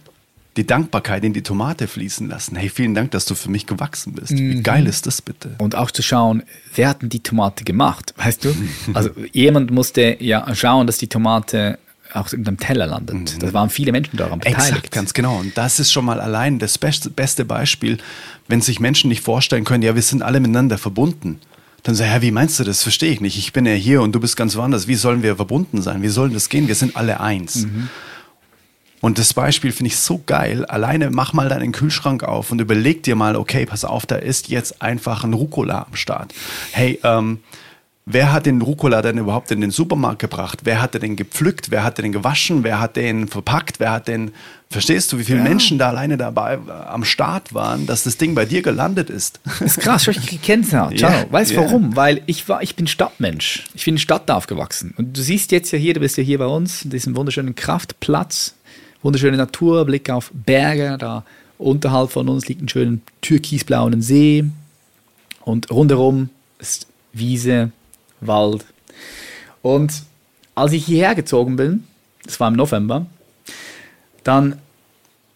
die Dankbarkeit in die Tomate fließen lassen. Hey, vielen Dank, dass du für mich gewachsen bist. Wie mhm. geil ist das bitte? Und auch zu schauen, wer hat denn die Tomate gemacht, weißt du? Also jemand musste ja schauen, dass die Tomate auch in einem Teller landet. Mhm. Da waren viele Menschen daran beteiligt. Exakt, ganz genau. Und das ist schon mal allein das beste Beispiel, wenn sich Menschen nicht vorstellen können, ja, wir sind alle miteinander verbunden. Dann so, ja, wie meinst du das? Verstehe ich nicht. Ich bin ja hier und du bist ganz woanders. Wie sollen wir verbunden sein? Wie sollen das gehen? Wir sind alle eins. Mhm. Und das Beispiel finde ich so geil. Alleine mach mal deinen Kühlschrank auf und überleg dir mal, okay, pass auf, da ist jetzt einfach ein Rucola am Start. Hey, ähm, wer hat den Rucola denn überhaupt in den Supermarkt gebracht? Wer hat den gepflückt? Wer hat den gewaschen? Wer hat den verpackt? Wer hat den, verstehst du, wie viele ja. Menschen da alleine dabei äh, am Start waren, dass das Ding bei dir gelandet ist? Das ist krass, ich ja. Ciao. Weißt du yeah. warum? Weil ich war, ich bin Stadtmensch. Ich bin in Stadt aufgewachsen. Und du siehst jetzt ja hier, du bist ja hier bei uns, in diesem wunderschönen Kraftplatz wunderschöne Natur, Blick auf Berge da Unterhalb von uns liegt ein schöner türkisblauen See. Und rundherum ist Wiese, Wald. Und als ich hierher gezogen bin, das war im November, dann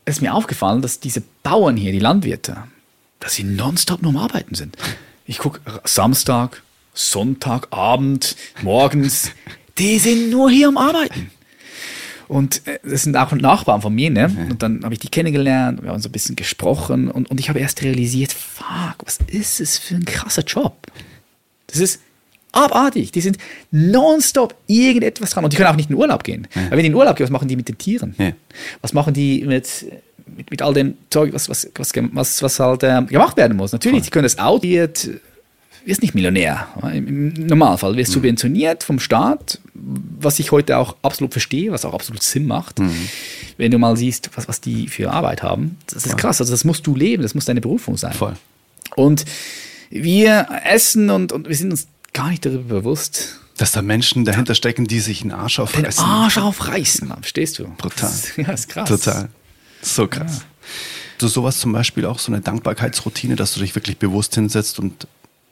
ist mir aufgefallen, dass diese Bauern hier, die Landwirte, dass sie nonstop nur am Arbeiten sind. Ich gucke Samstag, Sonntag, Abend, morgens, die sind nur hier am Arbeiten. Und äh, das sind auch Nachbarn von mir, ne? Und dann habe ich die kennengelernt, wir haben so ein bisschen gesprochen und, und ich habe erst realisiert, fuck, was ist es für ein krasser Job? Das ist abartig. Die sind nonstop irgendetwas dran. Und die können auch nicht in Urlaub gehen. Ja. Weil wenn die in Urlaub gehen, was machen die mit den Tieren? Ja. Was machen die mit, mit, mit all dem Zeug, was, was, was, was, was halt ähm, gemacht werden muss? Natürlich, die können das Auto, wirst nicht Millionär. Im Normalfall Mhm. wirst du subventioniert vom Staat, was ich heute auch absolut verstehe, was auch absolut Sinn macht. Mhm. Wenn du mal siehst, was, was die für Arbeit haben. Das ist krass. Also das musst du leben, das muss deine Berufung sein. Voll. Und wir essen und, und wir sind uns gar nicht darüber bewusst. Dass da Menschen dahinter stecken, die sich einen Arsch Den aufreißen. Arsch aufreißen, Mann, verstehst du? Brutal. Das ist, ja, ist krass. Total. So krass. Du sowas zum Beispiel auch so eine Dankbarkeitsroutine, dass du dich wirklich bewusst hinsetzt und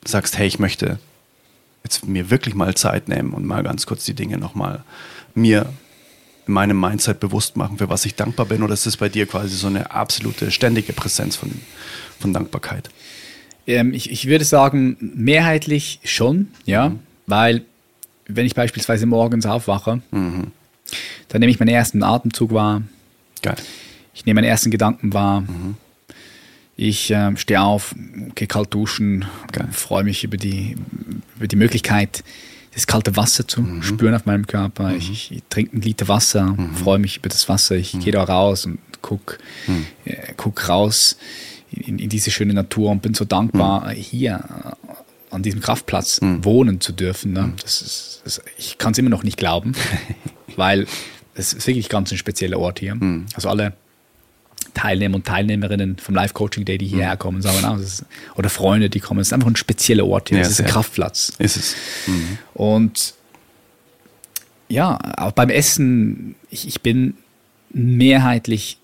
sagst, hey, ich möchte jetzt mir wirklich mal Zeit nehmen und mal ganz kurz die Dinge nochmal mir in meinem Mindset bewusst machen, für was ich dankbar bin? Oder ist es bei dir quasi so eine absolute ständige Präsenz von, von Dankbarkeit? Ähm, ich, ich würde sagen, mehrheitlich schon, ja, weil wenn ich beispielsweise morgens aufwache, dann nehme ich meinen ersten Atemzug wahr, Geil. ich nehme meinen ersten Gedanken wahr, ich ähm, stehe auf, gehe kalt duschen, Geil. freue mich über die, über die Möglichkeit, das kalte Wasser zu spüren auf meinem Körper. Ich, ich, ich trinke einen Liter Wasser, freue mich über das Wasser. Ich gehe da raus und gucke äh, guck raus in, in diese schöne Natur und bin so dankbar, hier äh, an diesem Kraftplatz wohnen zu dürfen. Ne? Das ist, das, ich kann es immer noch nicht glauben, weil es ist wirklich ganz ein spezieller Ort hier. Also alle Teilnehmer und Teilnehmerinnen vom Live Coaching Day, die hierher kommen, sagen, ah, das ist, oder Freunde, die kommen, es ist einfach ein spezieller Ort hier. Ja, Es ist ein. Kraftplatz. Ist es. Und ja, auch beim Essen, ich, ich bin mehrheitlich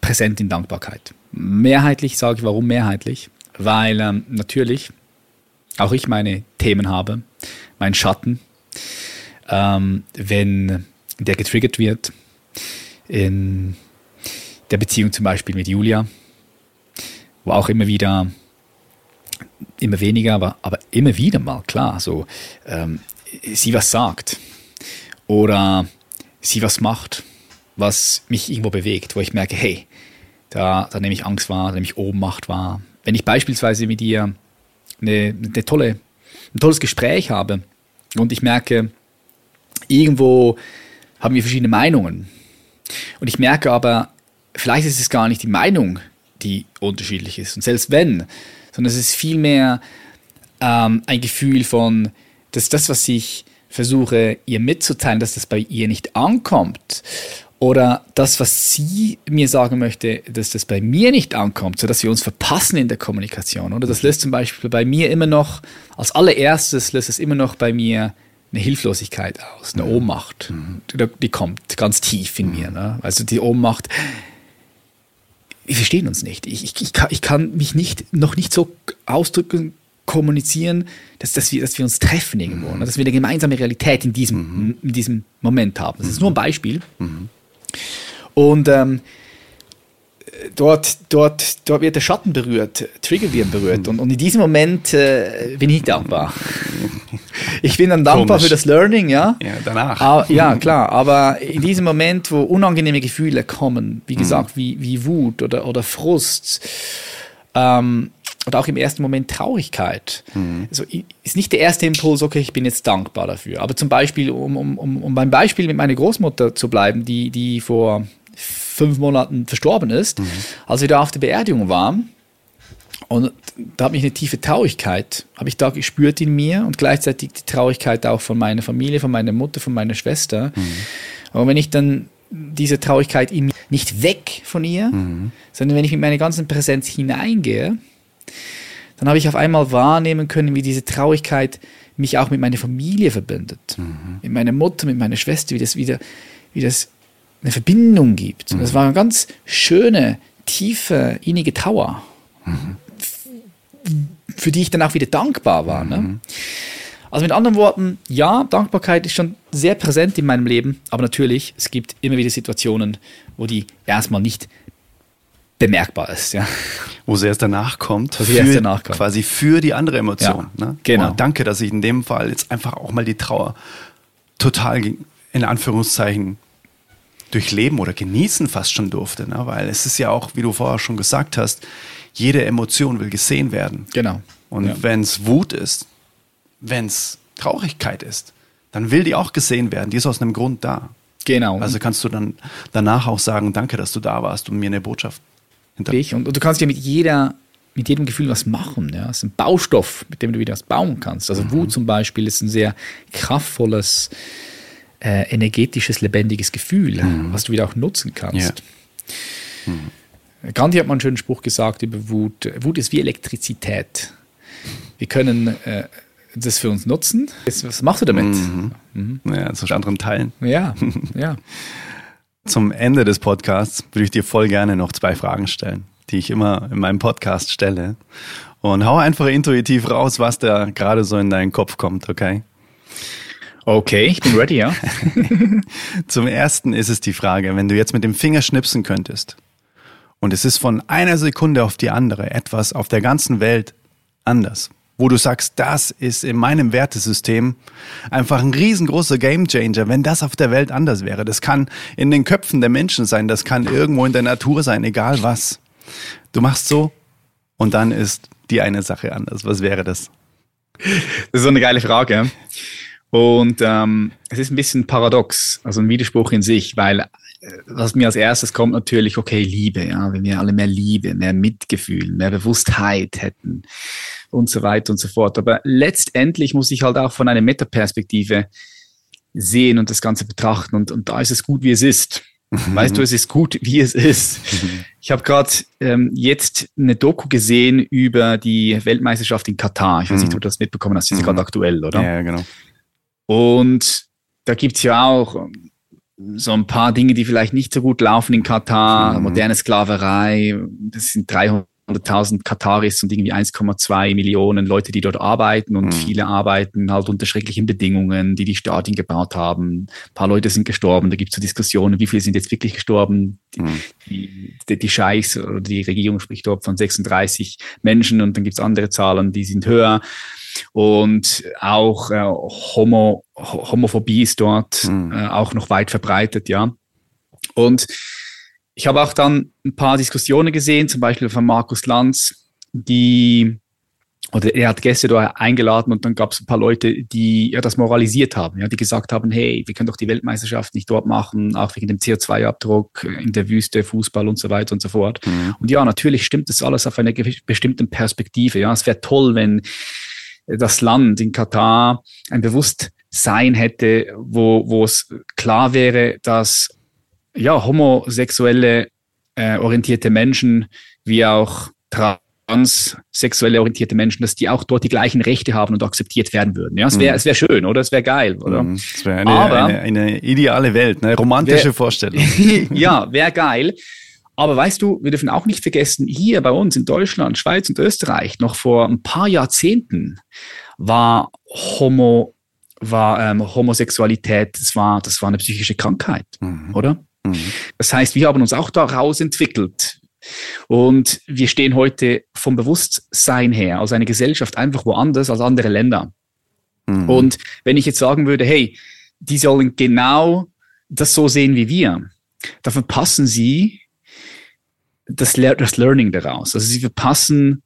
präsent in Dankbarkeit. Mehrheitlich sage ich, warum mehrheitlich? Weil ähm, natürlich auch ich meine Themen habe, meinen Schatten. Ähm, wenn der getriggert wird, in der Beziehung zum Beispiel mit Julia, wo auch immer wieder immer weniger, aber, aber immer wieder mal, klar, so ähm, sie was sagt oder sie was macht, was mich irgendwo bewegt, wo ich merke, hey, da, da nehme ich Angst wahr, da nehme ich Ohnmacht wahr. Wenn ich beispielsweise mit ihr eine, eine tolle, ein tolles Gespräch habe und ich merke, irgendwo haben wir verschiedene Meinungen und ich merke aber, vielleicht ist es gar nicht die Meinung, die unterschiedlich ist. Und selbst wenn, sondern es ist vielmehr ähm, ein Gefühl von, dass das, was ich versuche, ihr mitzuteilen, dass das bei ihr nicht ankommt. Oder das, was sie mir sagen möchte, dass das bei mir nicht ankommt, sodass wir uns verpassen in der Kommunikation. Oder das löst zum Beispiel bei mir immer noch, als allererstes löst es immer noch bei mir eine Hilflosigkeit aus, eine Ohnmacht. Die, die kommt ganz tief in mir. Ne? Also die Ohnmacht, wir verstehen uns nicht. Ich, ich, ich, kann, ich kann mich nicht, noch nicht so ausdrücken, kommunizieren, dass, dass, wir, dass wir uns treffen irgendwo, ne? dass wir eine gemeinsame Realität in diesem, in diesem Moment haben. Das ist nur ein Beispiel. Und ähm, dort, dort, dort wird der Schatten berührt, Trigger werden berührt. Und, und in diesem Moment äh, bin ich dankbar. Ich bin dann dankbar Komisch. für das Learning, ja. Ja, danach. Aber, ja, klar, aber in diesem Moment, wo unangenehme Gefühle kommen, wie gesagt, wie, wie Wut oder, oder Frust, ähm, oder auch im ersten Moment Traurigkeit. Also i- ist nicht der erste Impuls, okay, ich bin jetzt dankbar dafür. Aber zum Beispiel, um, um, um, um beim Beispiel mit meiner Großmutter zu bleiben, die, die vor fünf Monaten verstorben ist, als wir da auf der Beerdigung waren, und da hat mich eine tiefe Traurigkeit, habe ich da gespürt in mir und gleichzeitig die Traurigkeit auch von meiner Familie, von meiner Mutter, von meiner Schwester. Und wenn ich dann diese Traurigkeit in mir nicht weg von ihr, sondern wenn ich mit meiner ganzen Präsenz hineingehe, dann habe ich auf einmal wahrnehmen können, wie diese Traurigkeit mich auch mit meiner Familie verbindet. Mit meiner Mutter, mit meiner Schwester, wie das wieder, wie das eine Verbindung gibt. Und das war eine ganz schöne, tiefe, innige Trauer, für die ich dann auch wieder dankbar war. Ne? Also mit anderen Worten, ja, Dankbarkeit ist schon sehr präsent in meinem Leben, aber natürlich, es gibt immer wieder Situationen, wo die erstmal nicht bemerkbar ist. Ja. Wo sie erst danach kommt. Wo sie erst danach kommt. Quasi für die andere Emotion. Ja, ne? genau. Und danke, dass ich in dem Fall jetzt einfach auch mal die Trauer total in Anführungszeichen durchleben oder genießen fast schon durfte. Ne? Weil es ist ja auch, wie du vorher schon gesagt hast, jede Emotion will gesehen werden. Genau. Und Ja. wenn es Wut ist, wenn es Traurigkeit ist, dann will die auch gesehen werden. Die ist aus einem Grund da. Genau. Also kannst du dann danach auch sagen, danke, dass du da warst und mir eine Botschaft hinter. dich und, und du kannst ja mit jeder mit jedem Gefühl was machen. Ja? Es ist ein Baustoff, mit dem du wieder was bauen kannst. Also Wut zum Beispiel ist ein sehr kraftvolles, äh, energetisches, lebendiges Gefühl, was du wieder auch nutzen kannst. Gandhi hat mal einen schönen Spruch gesagt über Wut. Wut ist wie Elektrizität. Wir können äh, das für uns nutzen. Jetzt, was machst du damit? Ja, zu anderen Teilen. Ja, ja. Zum Ende des Podcasts würde ich dir voll gerne noch zwei Fragen stellen, die ich immer in meinem Podcast stelle. Und hau einfach intuitiv raus, was da gerade so in deinen Kopf kommt, okay? Okay, ich bin ready, ja. Zum ersten ist es die Frage, wenn du jetzt mit dem Finger schnipsen könntest und es ist von einer Sekunde auf die andere etwas auf der ganzen Welt anders, wo du sagst, das ist in meinem Wertesystem einfach ein riesengroßer Gamechanger, wenn das auf der Welt anders wäre. Das kann in den Köpfen der Menschen sein, das kann irgendwo in der Natur sein, egal was. Du machst so und dann ist die eine Sache anders. Was wäre das? Das ist so eine geile Frage. Und ähm, es ist ein bisschen paradox, also ein Widerspruch in sich, weil was mir als erstes kommt natürlich, okay, Liebe, ja, wenn wir alle mehr Liebe, mehr Mitgefühl, mehr Bewusstheit hätten und so weiter und so fort. Aber letztendlich muss ich halt auch von einer Metaperspektive sehen und das Ganze betrachten und, und da ist es gut, wie es ist. Weißt du, es ist gut, wie es ist. Ich habe gerade ähm, jetzt eine Doku gesehen über die Weltmeisterschaft in Katar. Ich weiß nicht, ob du das mitbekommen hast, die ist gerade aktuell, oder? Ja, genau. Und da gibt's ja auch ähm, so ein paar Dinge, die vielleicht nicht so gut laufen in Katar. Moderne Sklaverei, das sind 300.000 Kataris und irgendwie 1,2 Millionen Leute, die dort arbeiten und viele arbeiten halt unter schrecklichen Bedingungen, die die Stadien gebaut haben. Ein paar Leute sind gestorben, da gibt's so Diskussionen, wie viele sind jetzt wirklich gestorben. Die, die, die, die Scheichs oder die Regierung spricht dort von 36 Menschen und dann gibt's andere Zahlen, die sind höher. Und auch äh, Homo, Ho- Homophobie ist dort äh, auch noch weit verbreitet, ja. Und ich habe auch dann ein paar Diskussionen gesehen, zum Beispiel von Markus Lanz, die oder er hat Gäste da eingeladen und dann gab es ein paar Leute, die ja das moralisiert haben, ja, die gesagt haben, hey, wir können doch die Weltmeisterschaft nicht dort machen, auch wegen dem CO2-Abdruck in der Wüste, Fußball und so weiter und so fort. Und ja, natürlich stimmt das alles auf einer bestimmten Perspektive. Ja, es wäre toll, wenn das Land in Katar ein Bewusstsein hätte, wo, wo es klar wäre, dass ja, homosexuelle äh, orientierte Menschen wie auch transsexuelle orientierte Menschen, dass die auch dort die gleichen Rechte haben und akzeptiert werden würden. Ja, es wäre es wäre schön, oder? Es wäre geil, oder? Mhm. Das wäre eine, eine, eine ideale Welt, eine romantische Wer- Vorstellung. ja, wäre geil. Aber weißt du, wir dürfen auch nicht vergessen, hier bei uns in Deutschland, Schweiz und Österreich, noch vor ein paar Jahrzehnten war Homo, war ähm, Homosexualität, das war, das war eine psychische Krankheit, oder? Das heißt, wir haben uns auch daraus entwickelt. Und wir stehen heute vom Bewusstsein her, als eine Gesellschaft einfach woanders als andere Länder. Und wenn ich jetzt sagen würde, hey, die sollen genau das so sehen wie wir, da verpassen sie das, das Learning daraus. Also sie verpassen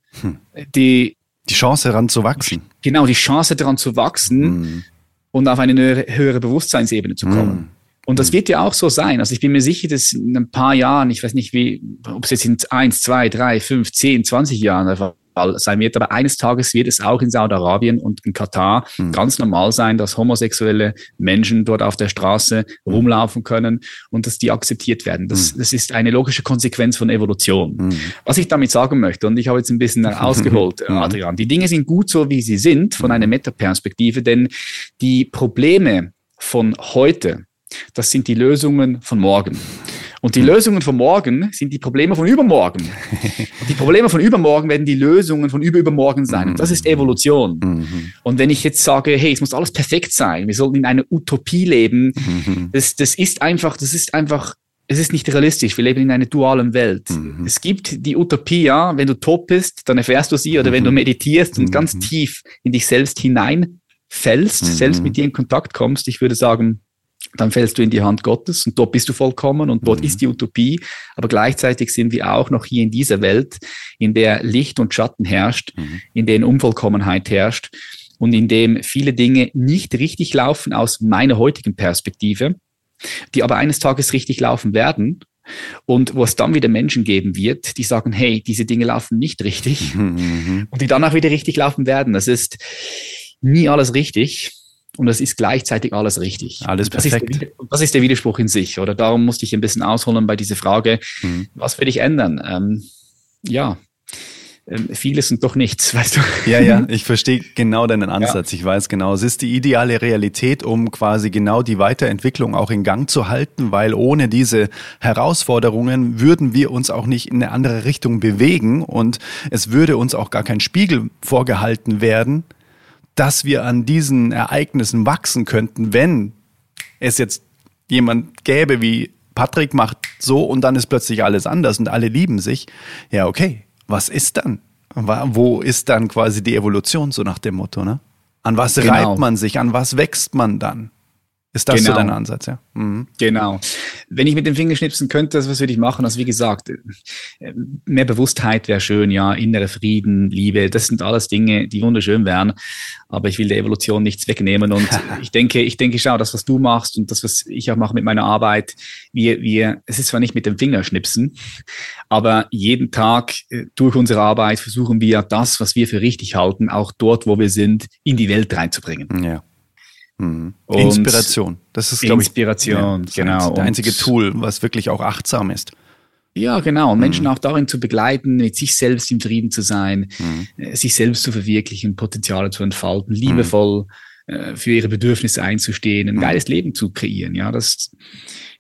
die, Die Chance heranzuwachsen. genau die Chance daran zu wachsen und auf eine höhere, Bewusstseinsebene zu kommen. Und das wird ja auch so sein. Also ich bin mir sicher, dass in ein paar Jahren, ich weiß nicht, wie, ob es jetzt in eins, zwei, drei, fünf, zehn, zwanzig Jahren Fall sein wird, aber eines Tages wird es auch in Saudi-Arabien und in Katar ganz normal sein, dass homosexuelle Menschen dort auf der Straße rumlaufen können und dass die akzeptiert werden. Das, das ist eine logische Konsequenz von Evolution. Was ich damit sagen möchte, und ich habe jetzt ein bisschen ausgeholt, Adrian, die Dinge sind gut so, wie sie sind, von einer Metaperspektive, denn die Probleme von heute, das sind die Lösungen von morgen. Und die Lösungen von morgen sind die Probleme von übermorgen. Und die Probleme von übermorgen werden die Lösungen von überübermorgen sein. Und das ist Evolution. Und wenn ich jetzt sage, hey, es muss alles perfekt sein, wir sollten in einer Utopie leben, das, das ist einfach, das ist einfach, es ist nicht realistisch. Wir leben in einer dualen Welt. Es gibt die Utopie, ja, wenn du top bist, dann erfährst du sie, oder wenn du meditierst und ganz tief in dich selbst hineinfällst, selbst mit dir in Kontakt kommst, ich würde sagen, dann fällst du in die Hand Gottes und dort bist du vollkommen und dort ist die Utopie. Aber gleichzeitig sind wir auch noch hier in dieser Welt, in der Licht und Schatten herrscht, in der Unvollkommenheit herrscht und in dem viele Dinge nicht richtig laufen aus meiner heutigen Perspektive, die aber eines Tages richtig laufen werden. Und wo es dann wieder Menschen geben wird, die sagen, hey, diese Dinge laufen nicht richtig und die dann auch wieder richtig laufen werden. Das ist nie alles richtig und das ist gleichzeitig alles richtig. Alles Das ist, perfekt. der, das ist der Widerspruch in sich, oder? Darum musste ich ein bisschen ausholen bei dieser Frage, Mhm. was will ich ändern? Ähm, ja, ähm, vieles und doch nichts, weißt du? Ja, ja, ich verstehe genau deinen Ansatz. Ich weiß genau, es ist die ideale Realität, um quasi genau die Weiterentwicklung auch in Gang zu halten, weil ohne diese Herausforderungen würden wir uns auch nicht in eine andere Richtung bewegen und es würde uns auch gar kein Spiegel vorgehalten werden, dass wir an diesen Ereignissen wachsen könnten, wenn es jetzt jemand gäbe wie Patrick macht so und dann ist plötzlich alles anders und alle lieben sich. Ja, okay, was ist dann? Wo ist dann quasi die Evolution, so nach dem Motto, ne? An was Genau. reibt man sich? An was wächst man dann? Ist das so Genau. dein Ansatz, ja? Mhm. Genau. Wenn ich mit dem Finger schnipsen könnte, was würde ich machen? Also wie gesagt, mehr Bewusstheit wäre schön, ja, innerer Frieden, Liebe, das sind alles Dinge, die wunderschön wären. Aber ich will der Evolution nichts wegnehmen. Und ich denke, ich denke, schau, das, was du machst und das, was ich auch mache mit meiner Arbeit, wir, wir, es ist zwar nicht mit dem Finger schnipsen, aber jeden Tag äh, durch unsere Arbeit versuchen wir das, was wir für richtig halten, auch dort, wo wir sind, in die Welt reinzubringen. Ja. Mhm. Inspiration. Das ist, glaube ich, Inspiration, das genau. Und- einzige Tool, was wirklich auch achtsam ist. Ja, genau. Und Mhm. Menschen auch darin zu begleiten, mit sich selbst im Frieden zu sein, Mhm. äh, sich selbst zu verwirklichen, Potenziale zu entfalten, liebevoll äh, für ihre Bedürfnisse einzustehen, Mhm. ein geiles Leben zu kreieren. Ja, das,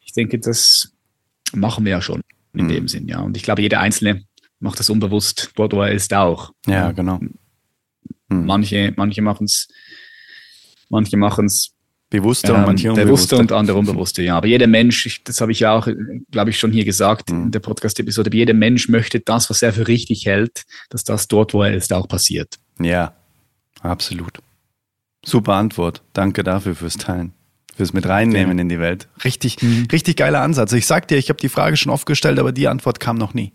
ich denke, das machen wir ja schon in Mhm. dem Sinn. Ja, und ich glaube, jeder Einzelne macht das unbewusst, er ist, auch. Ja, genau. Mhm. Manche, manche machen es, manche machen es Bewusster und ähm, manche bewusster und andere unbewusster, ja. Aber jeder Mensch, das habe ich ja auch, glaube ich, schon hier gesagt Mhm. in der Podcast-Episode, jeder Mensch möchte das, was er für richtig hält, dass das dort, wo er ist, auch passiert. Ja, absolut. Super Antwort. Danke dafür fürs Teilen. Fürs mit reinnehmen in die Welt. Richtig, richtig geiler Ansatz. Ich sag dir, ich habe die Frage schon oft gestellt, aber die Antwort kam noch nie.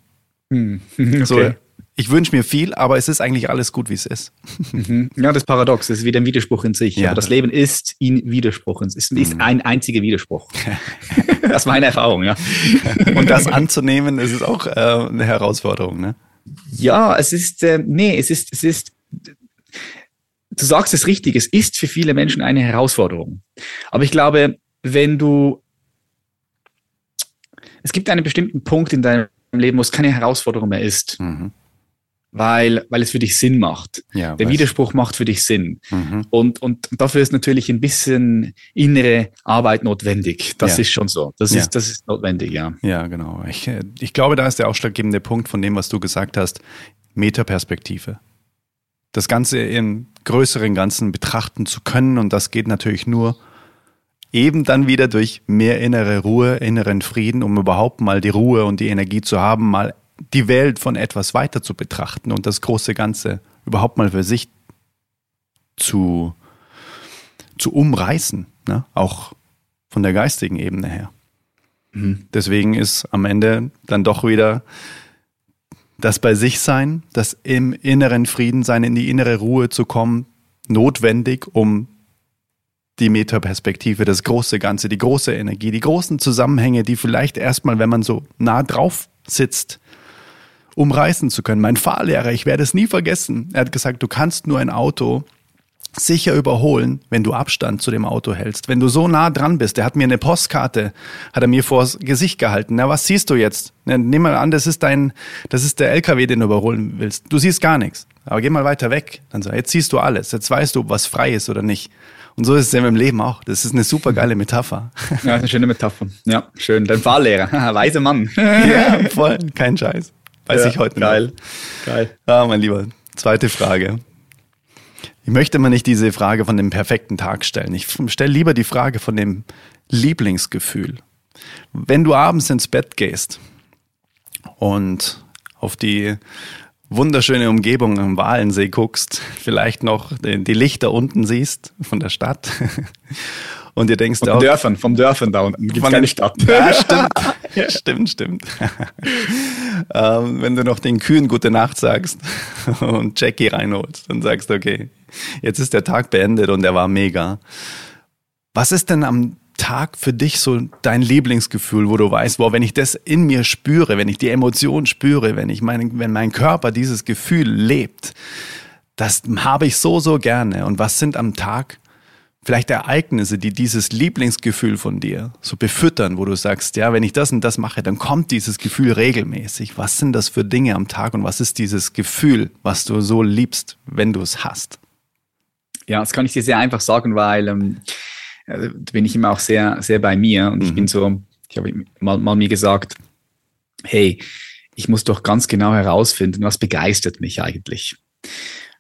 So, Okay. Ich wünsche mir viel, aber es ist eigentlich alles gut, wie es ist. Mhm. Ja, das paradox, das ist wieder ein Widerspruch in sich. Ja. Aber das Leben ist in Widerspruch. Es ist, ist ein einziger Widerspruch. das ist meine Erfahrung, ja. Und das anzunehmen, das ist auch äh, eine Herausforderung. Ne? Ja, es ist, äh, nee, es ist, es ist, du sagst es richtig, es ist für viele Menschen eine Herausforderung. Aber ich glaube, wenn du, es gibt einen bestimmten Punkt in deinem Leben, wo es keine Herausforderung mehr ist, Mhm. Weil, weil es für dich Sinn macht. Ja, Der weiß. Widerspruch macht für dich Sinn. Mhm. Und, und dafür ist natürlich ein bisschen innere Arbeit notwendig. Das Ja. ist schon so. Das, Ja. ist, das ist notwendig, ja. Ja, genau. Ich, äh, ich glaube, da ist der ausschlaggebende Punkt von dem, was du gesagt hast, Metaperspektive. Das Ganze im größeren Ganzen betrachten zu können und das geht natürlich nur eben dann wieder durch mehr innere Ruhe, inneren Frieden, um überhaupt mal die Ruhe und die Energie zu haben, mal die Welt von etwas weiter zu betrachten und das große Ganze überhaupt mal für sich zu, zu umreißen, ne? auch von der geistigen Ebene her. Deswegen ist am Ende dann doch wieder das bei sich sein, das im inneren Frieden sein, in die innere Ruhe zu kommen, notwendig, um die Metaperspektive, das große Ganze, die große Energie, die großen Zusammenhänge, die vielleicht erstmal, wenn man so nah drauf sitzt, umreißen zu können. Mein Fahrlehrer, ich werde es nie vergessen, er hat gesagt, du kannst nur ein Auto sicher überholen, wenn du Abstand zu dem Auto hältst. Wenn du so nah dran bist, der hat mir eine Postkarte, hat er mir vors Gesicht gehalten. Na, was siehst du jetzt? Na, nimm mal an, das ist dein, das ist der LKW, den du überholen willst. Du siehst gar nichts. Aber geh mal weiter weg. Dann so, jetzt siehst du alles. Jetzt weißt du, was frei ist oder nicht. Und so ist es ja im Leben auch. Das ist eine super geile Metapher. Ja, eine schöne Metapher. Ja, schön. Dein Fahrlehrer. Weise Mann. ja, voll. Kein Scheiß. Weiß Ja, ich heute geil. noch. Geil. Ah, mein Lieber. Zweite Frage. Ich möchte mal nicht diese Frage von dem perfekten Tag stellen. Ich stelle lieber die Frage von dem Lieblingsgefühl. Wenn du abends ins Bett gehst und auf die wunderschöne Umgebung am Walensee guckst, vielleicht noch die Lichter unten siehst von der Stadt und dir denkst, Von auch, Dörfern, vom Dörfern da unten. Gibt Von keine Stadt. ja, stimmt. Ja, stimmt, stimmt. ähm, wenn du noch den Kühen gute Nacht sagst und Jackie reinholst und sagst, okay, jetzt ist der Tag beendet und der war mega. Was ist denn am Tag für dich so dein Lieblingsgefühl, wo du weißt, wow, wenn ich das in mir spüre, wenn ich die Emotion spüre, wenn ich mein, wenn mein Körper dieses Gefühl lebt, das habe ich so, so gerne. Und was sind am Tag vielleicht Ereignisse, die dieses Lieblingsgefühl von dir so befüttern, wo du sagst, ja, wenn ich das und das mache, dann kommt dieses Gefühl regelmäßig. Was sind das für Dinge am Tag und was ist dieses Gefühl, was du so liebst, wenn du es hast? Ja, das kann ich dir sehr einfach sagen, weil ähm, äh, da bin ich immer auch sehr, sehr bei mir und ich bin so, ich habe mal, mal mir gesagt, hey, ich muss doch ganz genau herausfinden, was begeistert mich eigentlich.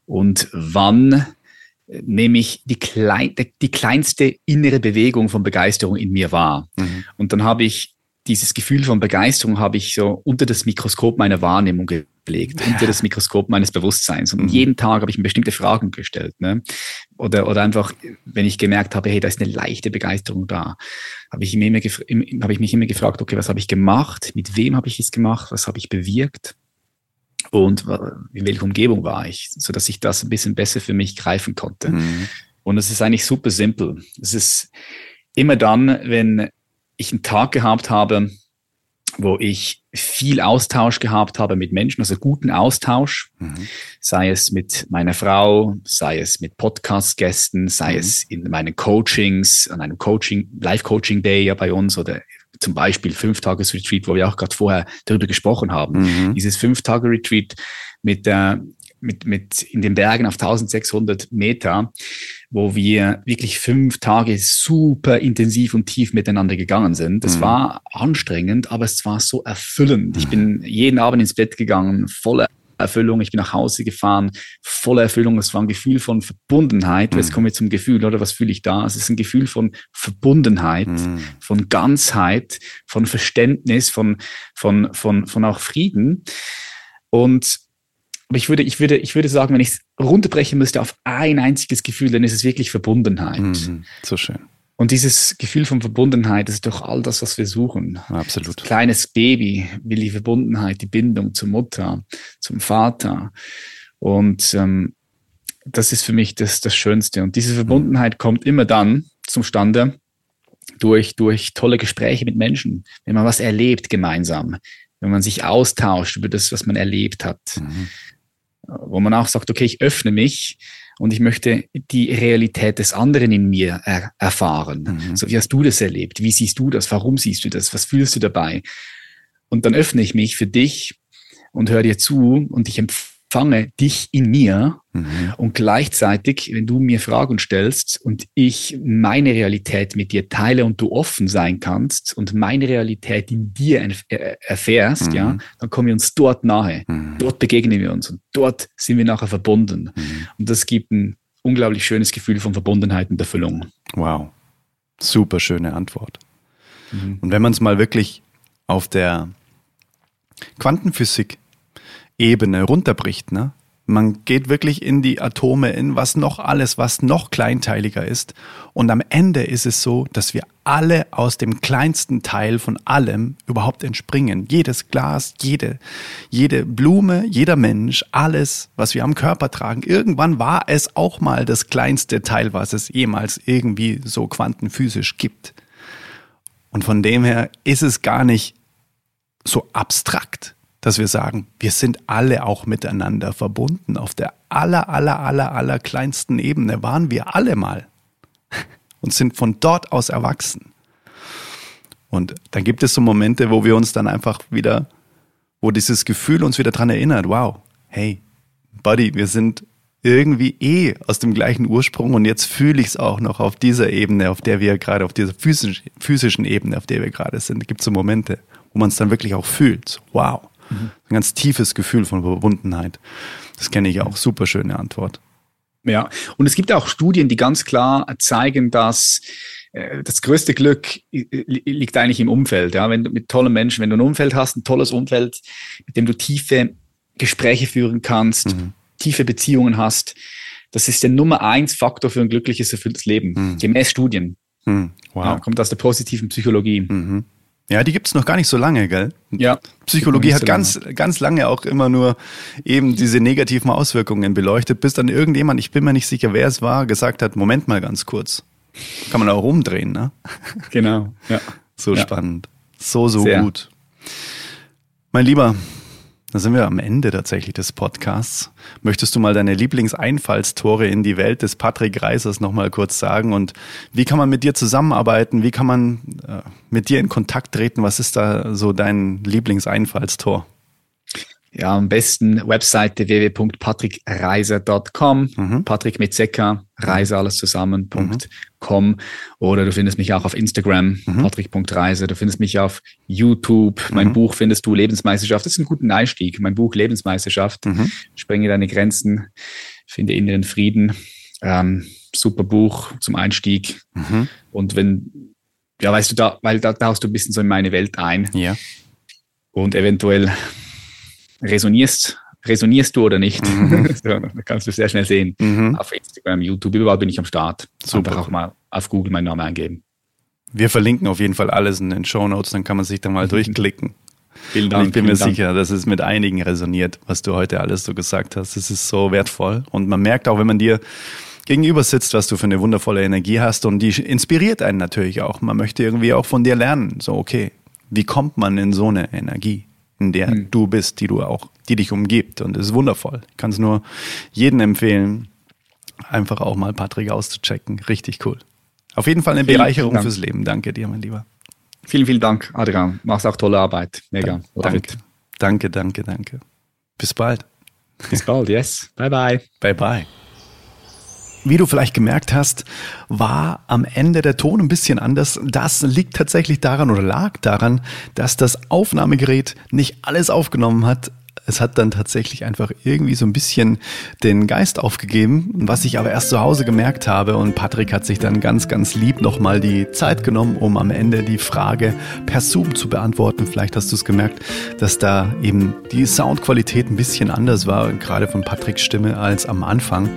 Und wann äh, nehme ich die, klein, die kleinste innere Bewegung von Begeisterung in mir wahr. Und dann habe ich dieses Gefühl von Begeisterung habe ich so unter das Mikroskop meiner Wahrnehmung gelegt, unter das Mikroskop meines Bewusstseins. Und jeden Tag habe ich mir bestimmte Fragen gestellt. Ne? Oder, oder einfach, wenn ich gemerkt habe, hey, da ist eine leichte Begeisterung da, habe ich, mir immer habe ich mich immer gefragt, okay, was habe ich gemacht? Mit wem habe ich es gemacht? Was habe ich bewirkt? Und wa- in welcher Umgebung war ich? So dass ich das ein bisschen besser für mich greifen konnte. Und es ist eigentlich super simpel. Es ist immer dann, wenn ich einen Tag gehabt habe, wo ich viel Austausch gehabt habe mit Menschen, also guten Austausch, sei es mit meiner Frau, sei es mit Podcast-Gästen, sei es in meinen Coachings, an einem Coaching, Live-Coaching-Day ja bei uns oder zum Beispiel Fünf-Tages-Retreat, wo wir auch gerade vorher darüber gesprochen haben. Dieses Fünf-Tage-Retreat mit der mit, mit in den Bergen auf 1600 Meter, wo wir wirklich fünf Tage super intensiv und tief miteinander gegangen sind. Das war anstrengend, aber es war so erfüllend. Ich bin jeden Abend ins Bett gegangen, voller Erfüllung. Ich bin nach Hause gefahren, voller Erfüllung. Es war ein Gefühl von Verbundenheit. Jetzt kommen wir zum Gefühl, oder? Was fühle ich da? Es ist ein Gefühl von Verbundenheit, von Ganzheit, von Verständnis, von, von, von, von auch Frieden. Und aber ich würde, ich würde, ich würde sagen, wenn ich es runterbrechen müsste auf ein einziges Gefühl, dann ist es wirklich Verbundenheit. Mhm. So schön. Und dieses Gefühl von Verbundenheit, das ist doch all das, was wir suchen. Absolut. Kleines Baby will die Verbundenheit, die Bindung zur Mutter, zum Vater. Und ähm, das ist für mich das, das Schönste. Und diese Verbundenheit kommt immer dann zustande durch, durch tolle Gespräche mit Menschen, wenn man was erlebt gemeinsam, wenn man sich austauscht über das, was man erlebt hat. Wo man auch sagt, okay, ich öffne mich und ich möchte die Realität des anderen in mir er erfahren. So, wie hast du das erlebt? Wie siehst du das? Warum siehst du das? Was fühlst du dabei? Und dann öffne ich mich für dich und höre dir zu und ich empfange dich in mir. Und gleichzeitig, wenn du mir Fragen stellst und ich meine Realität mit dir teile und du offen sein kannst und meine Realität in dir er- erfährst, ja, dann kommen wir uns dort nahe. Dort begegnen wir uns und dort sind wir nachher verbunden. Und das gibt ein unglaublich schönes Gefühl von Verbundenheit und Erfüllung. Wow. Super schöne Antwort. Und wenn man es mal wirklich auf der Quantenphysik-Ebene runterbricht, ne? Man geht wirklich in die Atome, in was noch alles, was noch kleinteiliger ist. Und am Ende ist es so, dass wir alle aus dem kleinsten Teil von allem überhaupt entspringen. Jedes Glas, jede, jede Blume, jeder Mensch, alles, was wir am Körper tragen. Irgendwann war es auch mal das kleinste Teil, was es jemals irgendwie so quantenphysisch gibt. Und von dem her ist es gar nicht so abstrakt, dass wir sagen, wir sind alle auch miteinander verbunden. Auf der aller, aller, aller, aller kleinsten Ebene waren wir alle mal und sind von dort aus erwachsen. Und dann gibt es so Momente, wo wir uns dann einfach wieder, wo dieses Gefühl uns wieder dran erinnert, wow, hey, Buddy, wir sind irgendwie eh aus dem gleichen Ursprung und jetzt fühle ich es auch noch auf dieser Ebene, auf der wir gerade, auf dieser physisch, physischen Ebene, auf der wir gerade sind. Gibt es so Momente, wo man es dann wirklich auch fühlt. Wow. Mhm. Ein ganz tiefes Gefühl von Verbundenheit. Das kenne ich auch. Super schöne Antwort. Ja, und es gibt auch Studien, die ganz klar zeigen, dass äh, das größte Glück liegt eigentlich im Umfeld. Ja, wenn du mit tollen Menschen, wenn du ein Umfeld hast, ein tolles Umfeld, mit dem du tiefe Gespräche führen kannst, mhm. tiefe Beziehungen hast, das ist der Nummer eins Faktor für ein glückliches, erfülltes Leben, mhm. gemäß Studien. Mhm. Wow. Ja, kommt aus der positiven Psychologie. Mhm. Ja, die gibt's noch gar nicht so lange, gell? Ja. Psychologie hat ganz, ganz lange auch immer nur eben diese negativen Auswirkungen beleuchtet, bis dann irgendjemand, ich bin mir nicht sicher, wer es war, gesagt hat, Moment mal ganz kurz. Kann man auch umdrehen, ne? Genau, ja. So ja. spannend. So, so Sehr. gut. Mein Lieber, da sind wir am Ende tatsächlich des Podcasts. Möchtest du mal deine Lieblingseinfallstore in die Welt des Patrick Reisers nochmal kurz sagen? Und wie kann man mit dir zusammenarbeiten? Wie kann man äh, mit dir in Kontakt treten? Was ist da so dein Lieblingseinfallstor? Ja, am besten Webseite www.patrickreiser.com, mhm. Patrick mit Secker, Reise alles zusammen.com mhm. oder du findest mich auch auf Instagram, mhm. patrick.reise, du findest mich auf YouTube, mein mhm. Buch findest du Lebensmeisterschaft, das ist ein guter Einstieg, mein Buch Lebensmeisterschaft, mhm. Sprenge deine Grenzen, finde inneren Frieden, ähm, super Buch zum Einstieg Mhm. und wenn, ja weißt du, da, weil da tauchst du ein bisschen so in meine Welt ein Ja. und eventuell resonierst, resonierst du oder nicht. Mhm. so, da kannst du sehr schnell sehen. Mhm. Auf Instagram, YouTube, überall bin ich am Start. Super. Einfach auch mal auf Google meinen Namen eingeben. Wir verlinken auf jeden Fall alles in den Show Notes, dann kann man sich da mal durchklicken. Vielen Und ich bin mir Dank. sicher, dass es mit einigen resoniert, was du heute alles so gesagt hast. Es ist so wertvoll. Und man merkt auch, wenn man dir gegenüber sitzt, was du für eine wundervolle Energie hast. Und die inspiriert einen natürlich auch. Man möchte irgendwie auch von dir lernen. So, okay, wie kommt man in so eine Energie, in der Hm. du bist, die du auch, die dich umgibt? Und es ist wundervoll. Ich kann es nur jedem empfehlen, einfach auch mal Patrick auszuchecken. Richtig cool. Auf jeden Fall eine Vielen Bereicherung Dank. fürs Leben. Danke dir, mein Lieber. Vielen, vielen Dank, Adrian. Machst auch tolle Arbeit. Mega. Danke. Danke, danke, danke. Bis bald. Bis bald, yes. Bye, bye. Bye bye. Wie du vielleicht gemerkt hast, war am Ende der Ton ein bisschen anders. Das liegt tatsächlich daran oder lag daran, dass das Aufnahmegerät nicht alles aufgenommen hat. Es hat dann tatsächlich einfach irgendwie so ein bisschen den Geist aufgegeben, was ich aber erst zu Hause gemerkt habe. Und Patrick hat sich dann ganz, ganz lieb nochmal die Zeit genommen, um am Ende die Frage per Zoom zu beantworten. Vielleicht hast du es gemerkt, dass da eben die Soundqualität ein bisschen anders war, gerade von Patricks Stimme als am Anfang.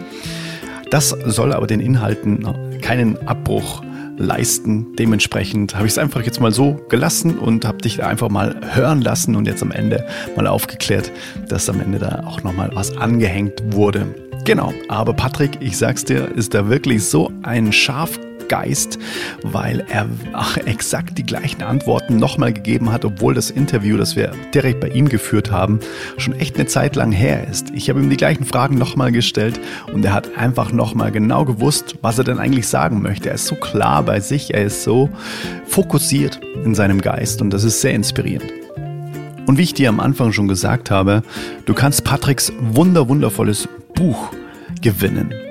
Das soll aber den Inhalten keinen Abbruch leisten. Dementsprechend habe ich es einfach jetzt mal so gelassen und habe dich einfach mal hören lassen und jetzt am Ende mal aufgeklärt, dass am Ende da auch nochmal was angehängt wurde. Genau, aber Patrick, ich sag's dir, ist da wirklich so ein Schafgeist, weil er ach, exakt die gleichen Antworten nochmal gegeben hat, obwohl das Interview, das wir direkt bei ihm geführt haben, schon echt eine Zeit lang her ist. Ich habe ihm die gleichen Fragen nochmal gestellt und er hat einfach nochmal genau gewusst, was er denn eigentlich sagen möchte. Er ist so klar bei sich, er ist so fokussiert in seinem Geist und das ist sehr inspirierend. Und wie ich dir am Anfang schon gesagt habe, du kannst Patricks wunder wundervolles Buch gewinnen.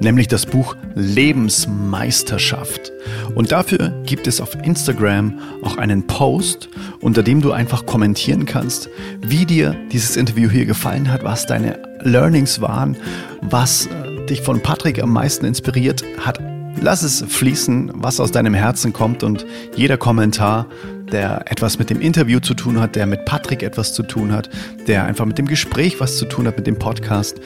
Nämlich das Buch Lebensmeisterschaft. Und dafür gibt es auf Instagram auch einen Post, unter dem du einfach kommentieren kannst, wie dir dieses Interview hier gefallen hat, was deine Learnings waren, was äh, dich von Patrick am meisten inspiriert hat. Lass es fließen, was aus deinem Herzen kommt und jeder Kommentar, der etwas mit dem Interview zu tun hat, der mit Patrick etwas zu tun hat, der einfach mit dem Gespräch was zu tun hat, mit dem Podcast,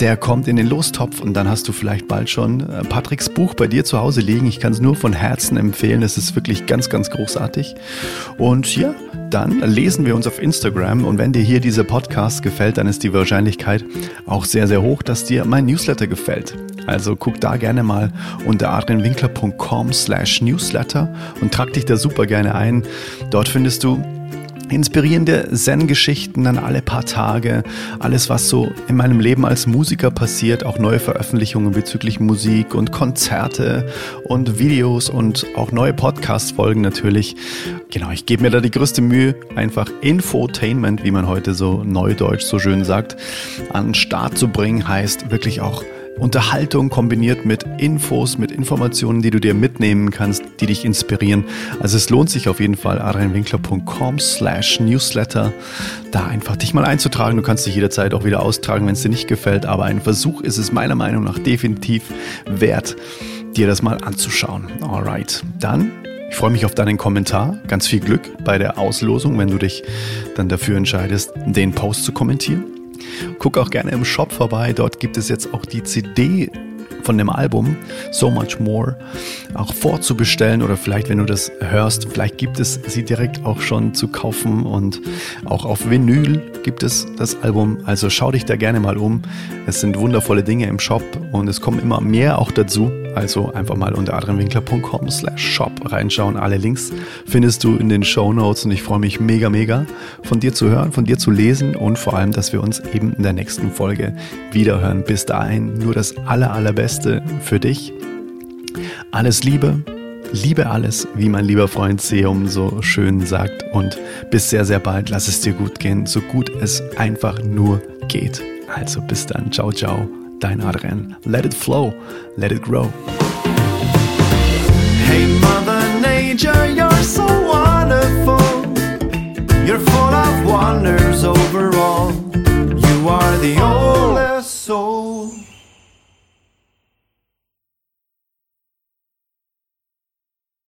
der kommt in den Lostopf und dann hast du vielleicht bald schon äh, Patricks Buch bei dir zu Hause liegen. Ich kann es nur von Herzen empfehlen. Es ist wirklich ganz, ganz großartig. Und ja, dann lesen wir uns auf Instagram und wenn dir hier dieser Podcast gefällt, dann ist die Wahrscheinlichkeit auch sehr, sehr hoch, dass dir mein Newsletter gefällt. Also guck da gerne mal unter adrianwinkler.com slash newsletter und trag dich da super gerne ein. Dort findest du inspirierende Zen-Geschichten dann alle paar Tage, alles was so in meinem Leben als Musiker passiert, auch neue Veröffentlichungen bezüglich Musik und Konzerte und Videos und auch neue Podcast-Folgen natürlich. Genau, ich gebe mir da die größte Mühe, einfach Infotainment, wie man heute so neudeutsch so schön sagt, an den Start zu bringen, heißt wirklich auch Unterhaltung kombiniert mit Infos, mit Informationen, die du dir mitnehmen kannst, die dich inspirieren. Also es lohnt sich auf jeden Fall, adrianwinkler.com slash newsletter, da einfach dich mal einzutragen. Du kannst dich jederzeit auch wieder austragen, wenn es dir nicht gefällt, aber ein Versuch ist es meiner Meinung nach definitiv wert, dir das mal anzuschauen. Alright, dann ich freue mich auf deinen Kommentar. Ganz viel Glück bei der Auslosung, wenn du dich dann dafür entscheidest, den Post zu kommentieren. Guck auch gerne im Shop vorbei. Dort gibt es jetzt auch die CD von dem Album So Much More auch vorzubestellen oder vielleicht, wenn du das hörst, vielleicht gibt es sie direkt auch schon zu kaufen und auch auf Vinyl gibt es das Album. Also schau dich da gerne mal um. Es sind wundervolle Dinge im Shop und es kommen immer mehr auch dazu. Also einfach mal unter adrianwinkler.com slash shop reinschauen. Alle Links findest du in den Show Notes und ich freue mich mega, mega von dir zu hören, von dir zu lesen und vor allem, dass wir uns eben in der nächsten Folge wiederhören. Bis dahin nur das aller, allerbeste für dich. Alles Liebe, liebe alles, wie mein lieber Freund Seum so schön sagt und bis sehr, sehr bald. Lass es dir gut gehen, so gut es einfach nur geht. Also bis dann, ciao, ciao dein Adrian. Let it flow, let it grow. Hey, Mother Nature, you're so wonderful. You're full of wonders overall. You are the oldest soul.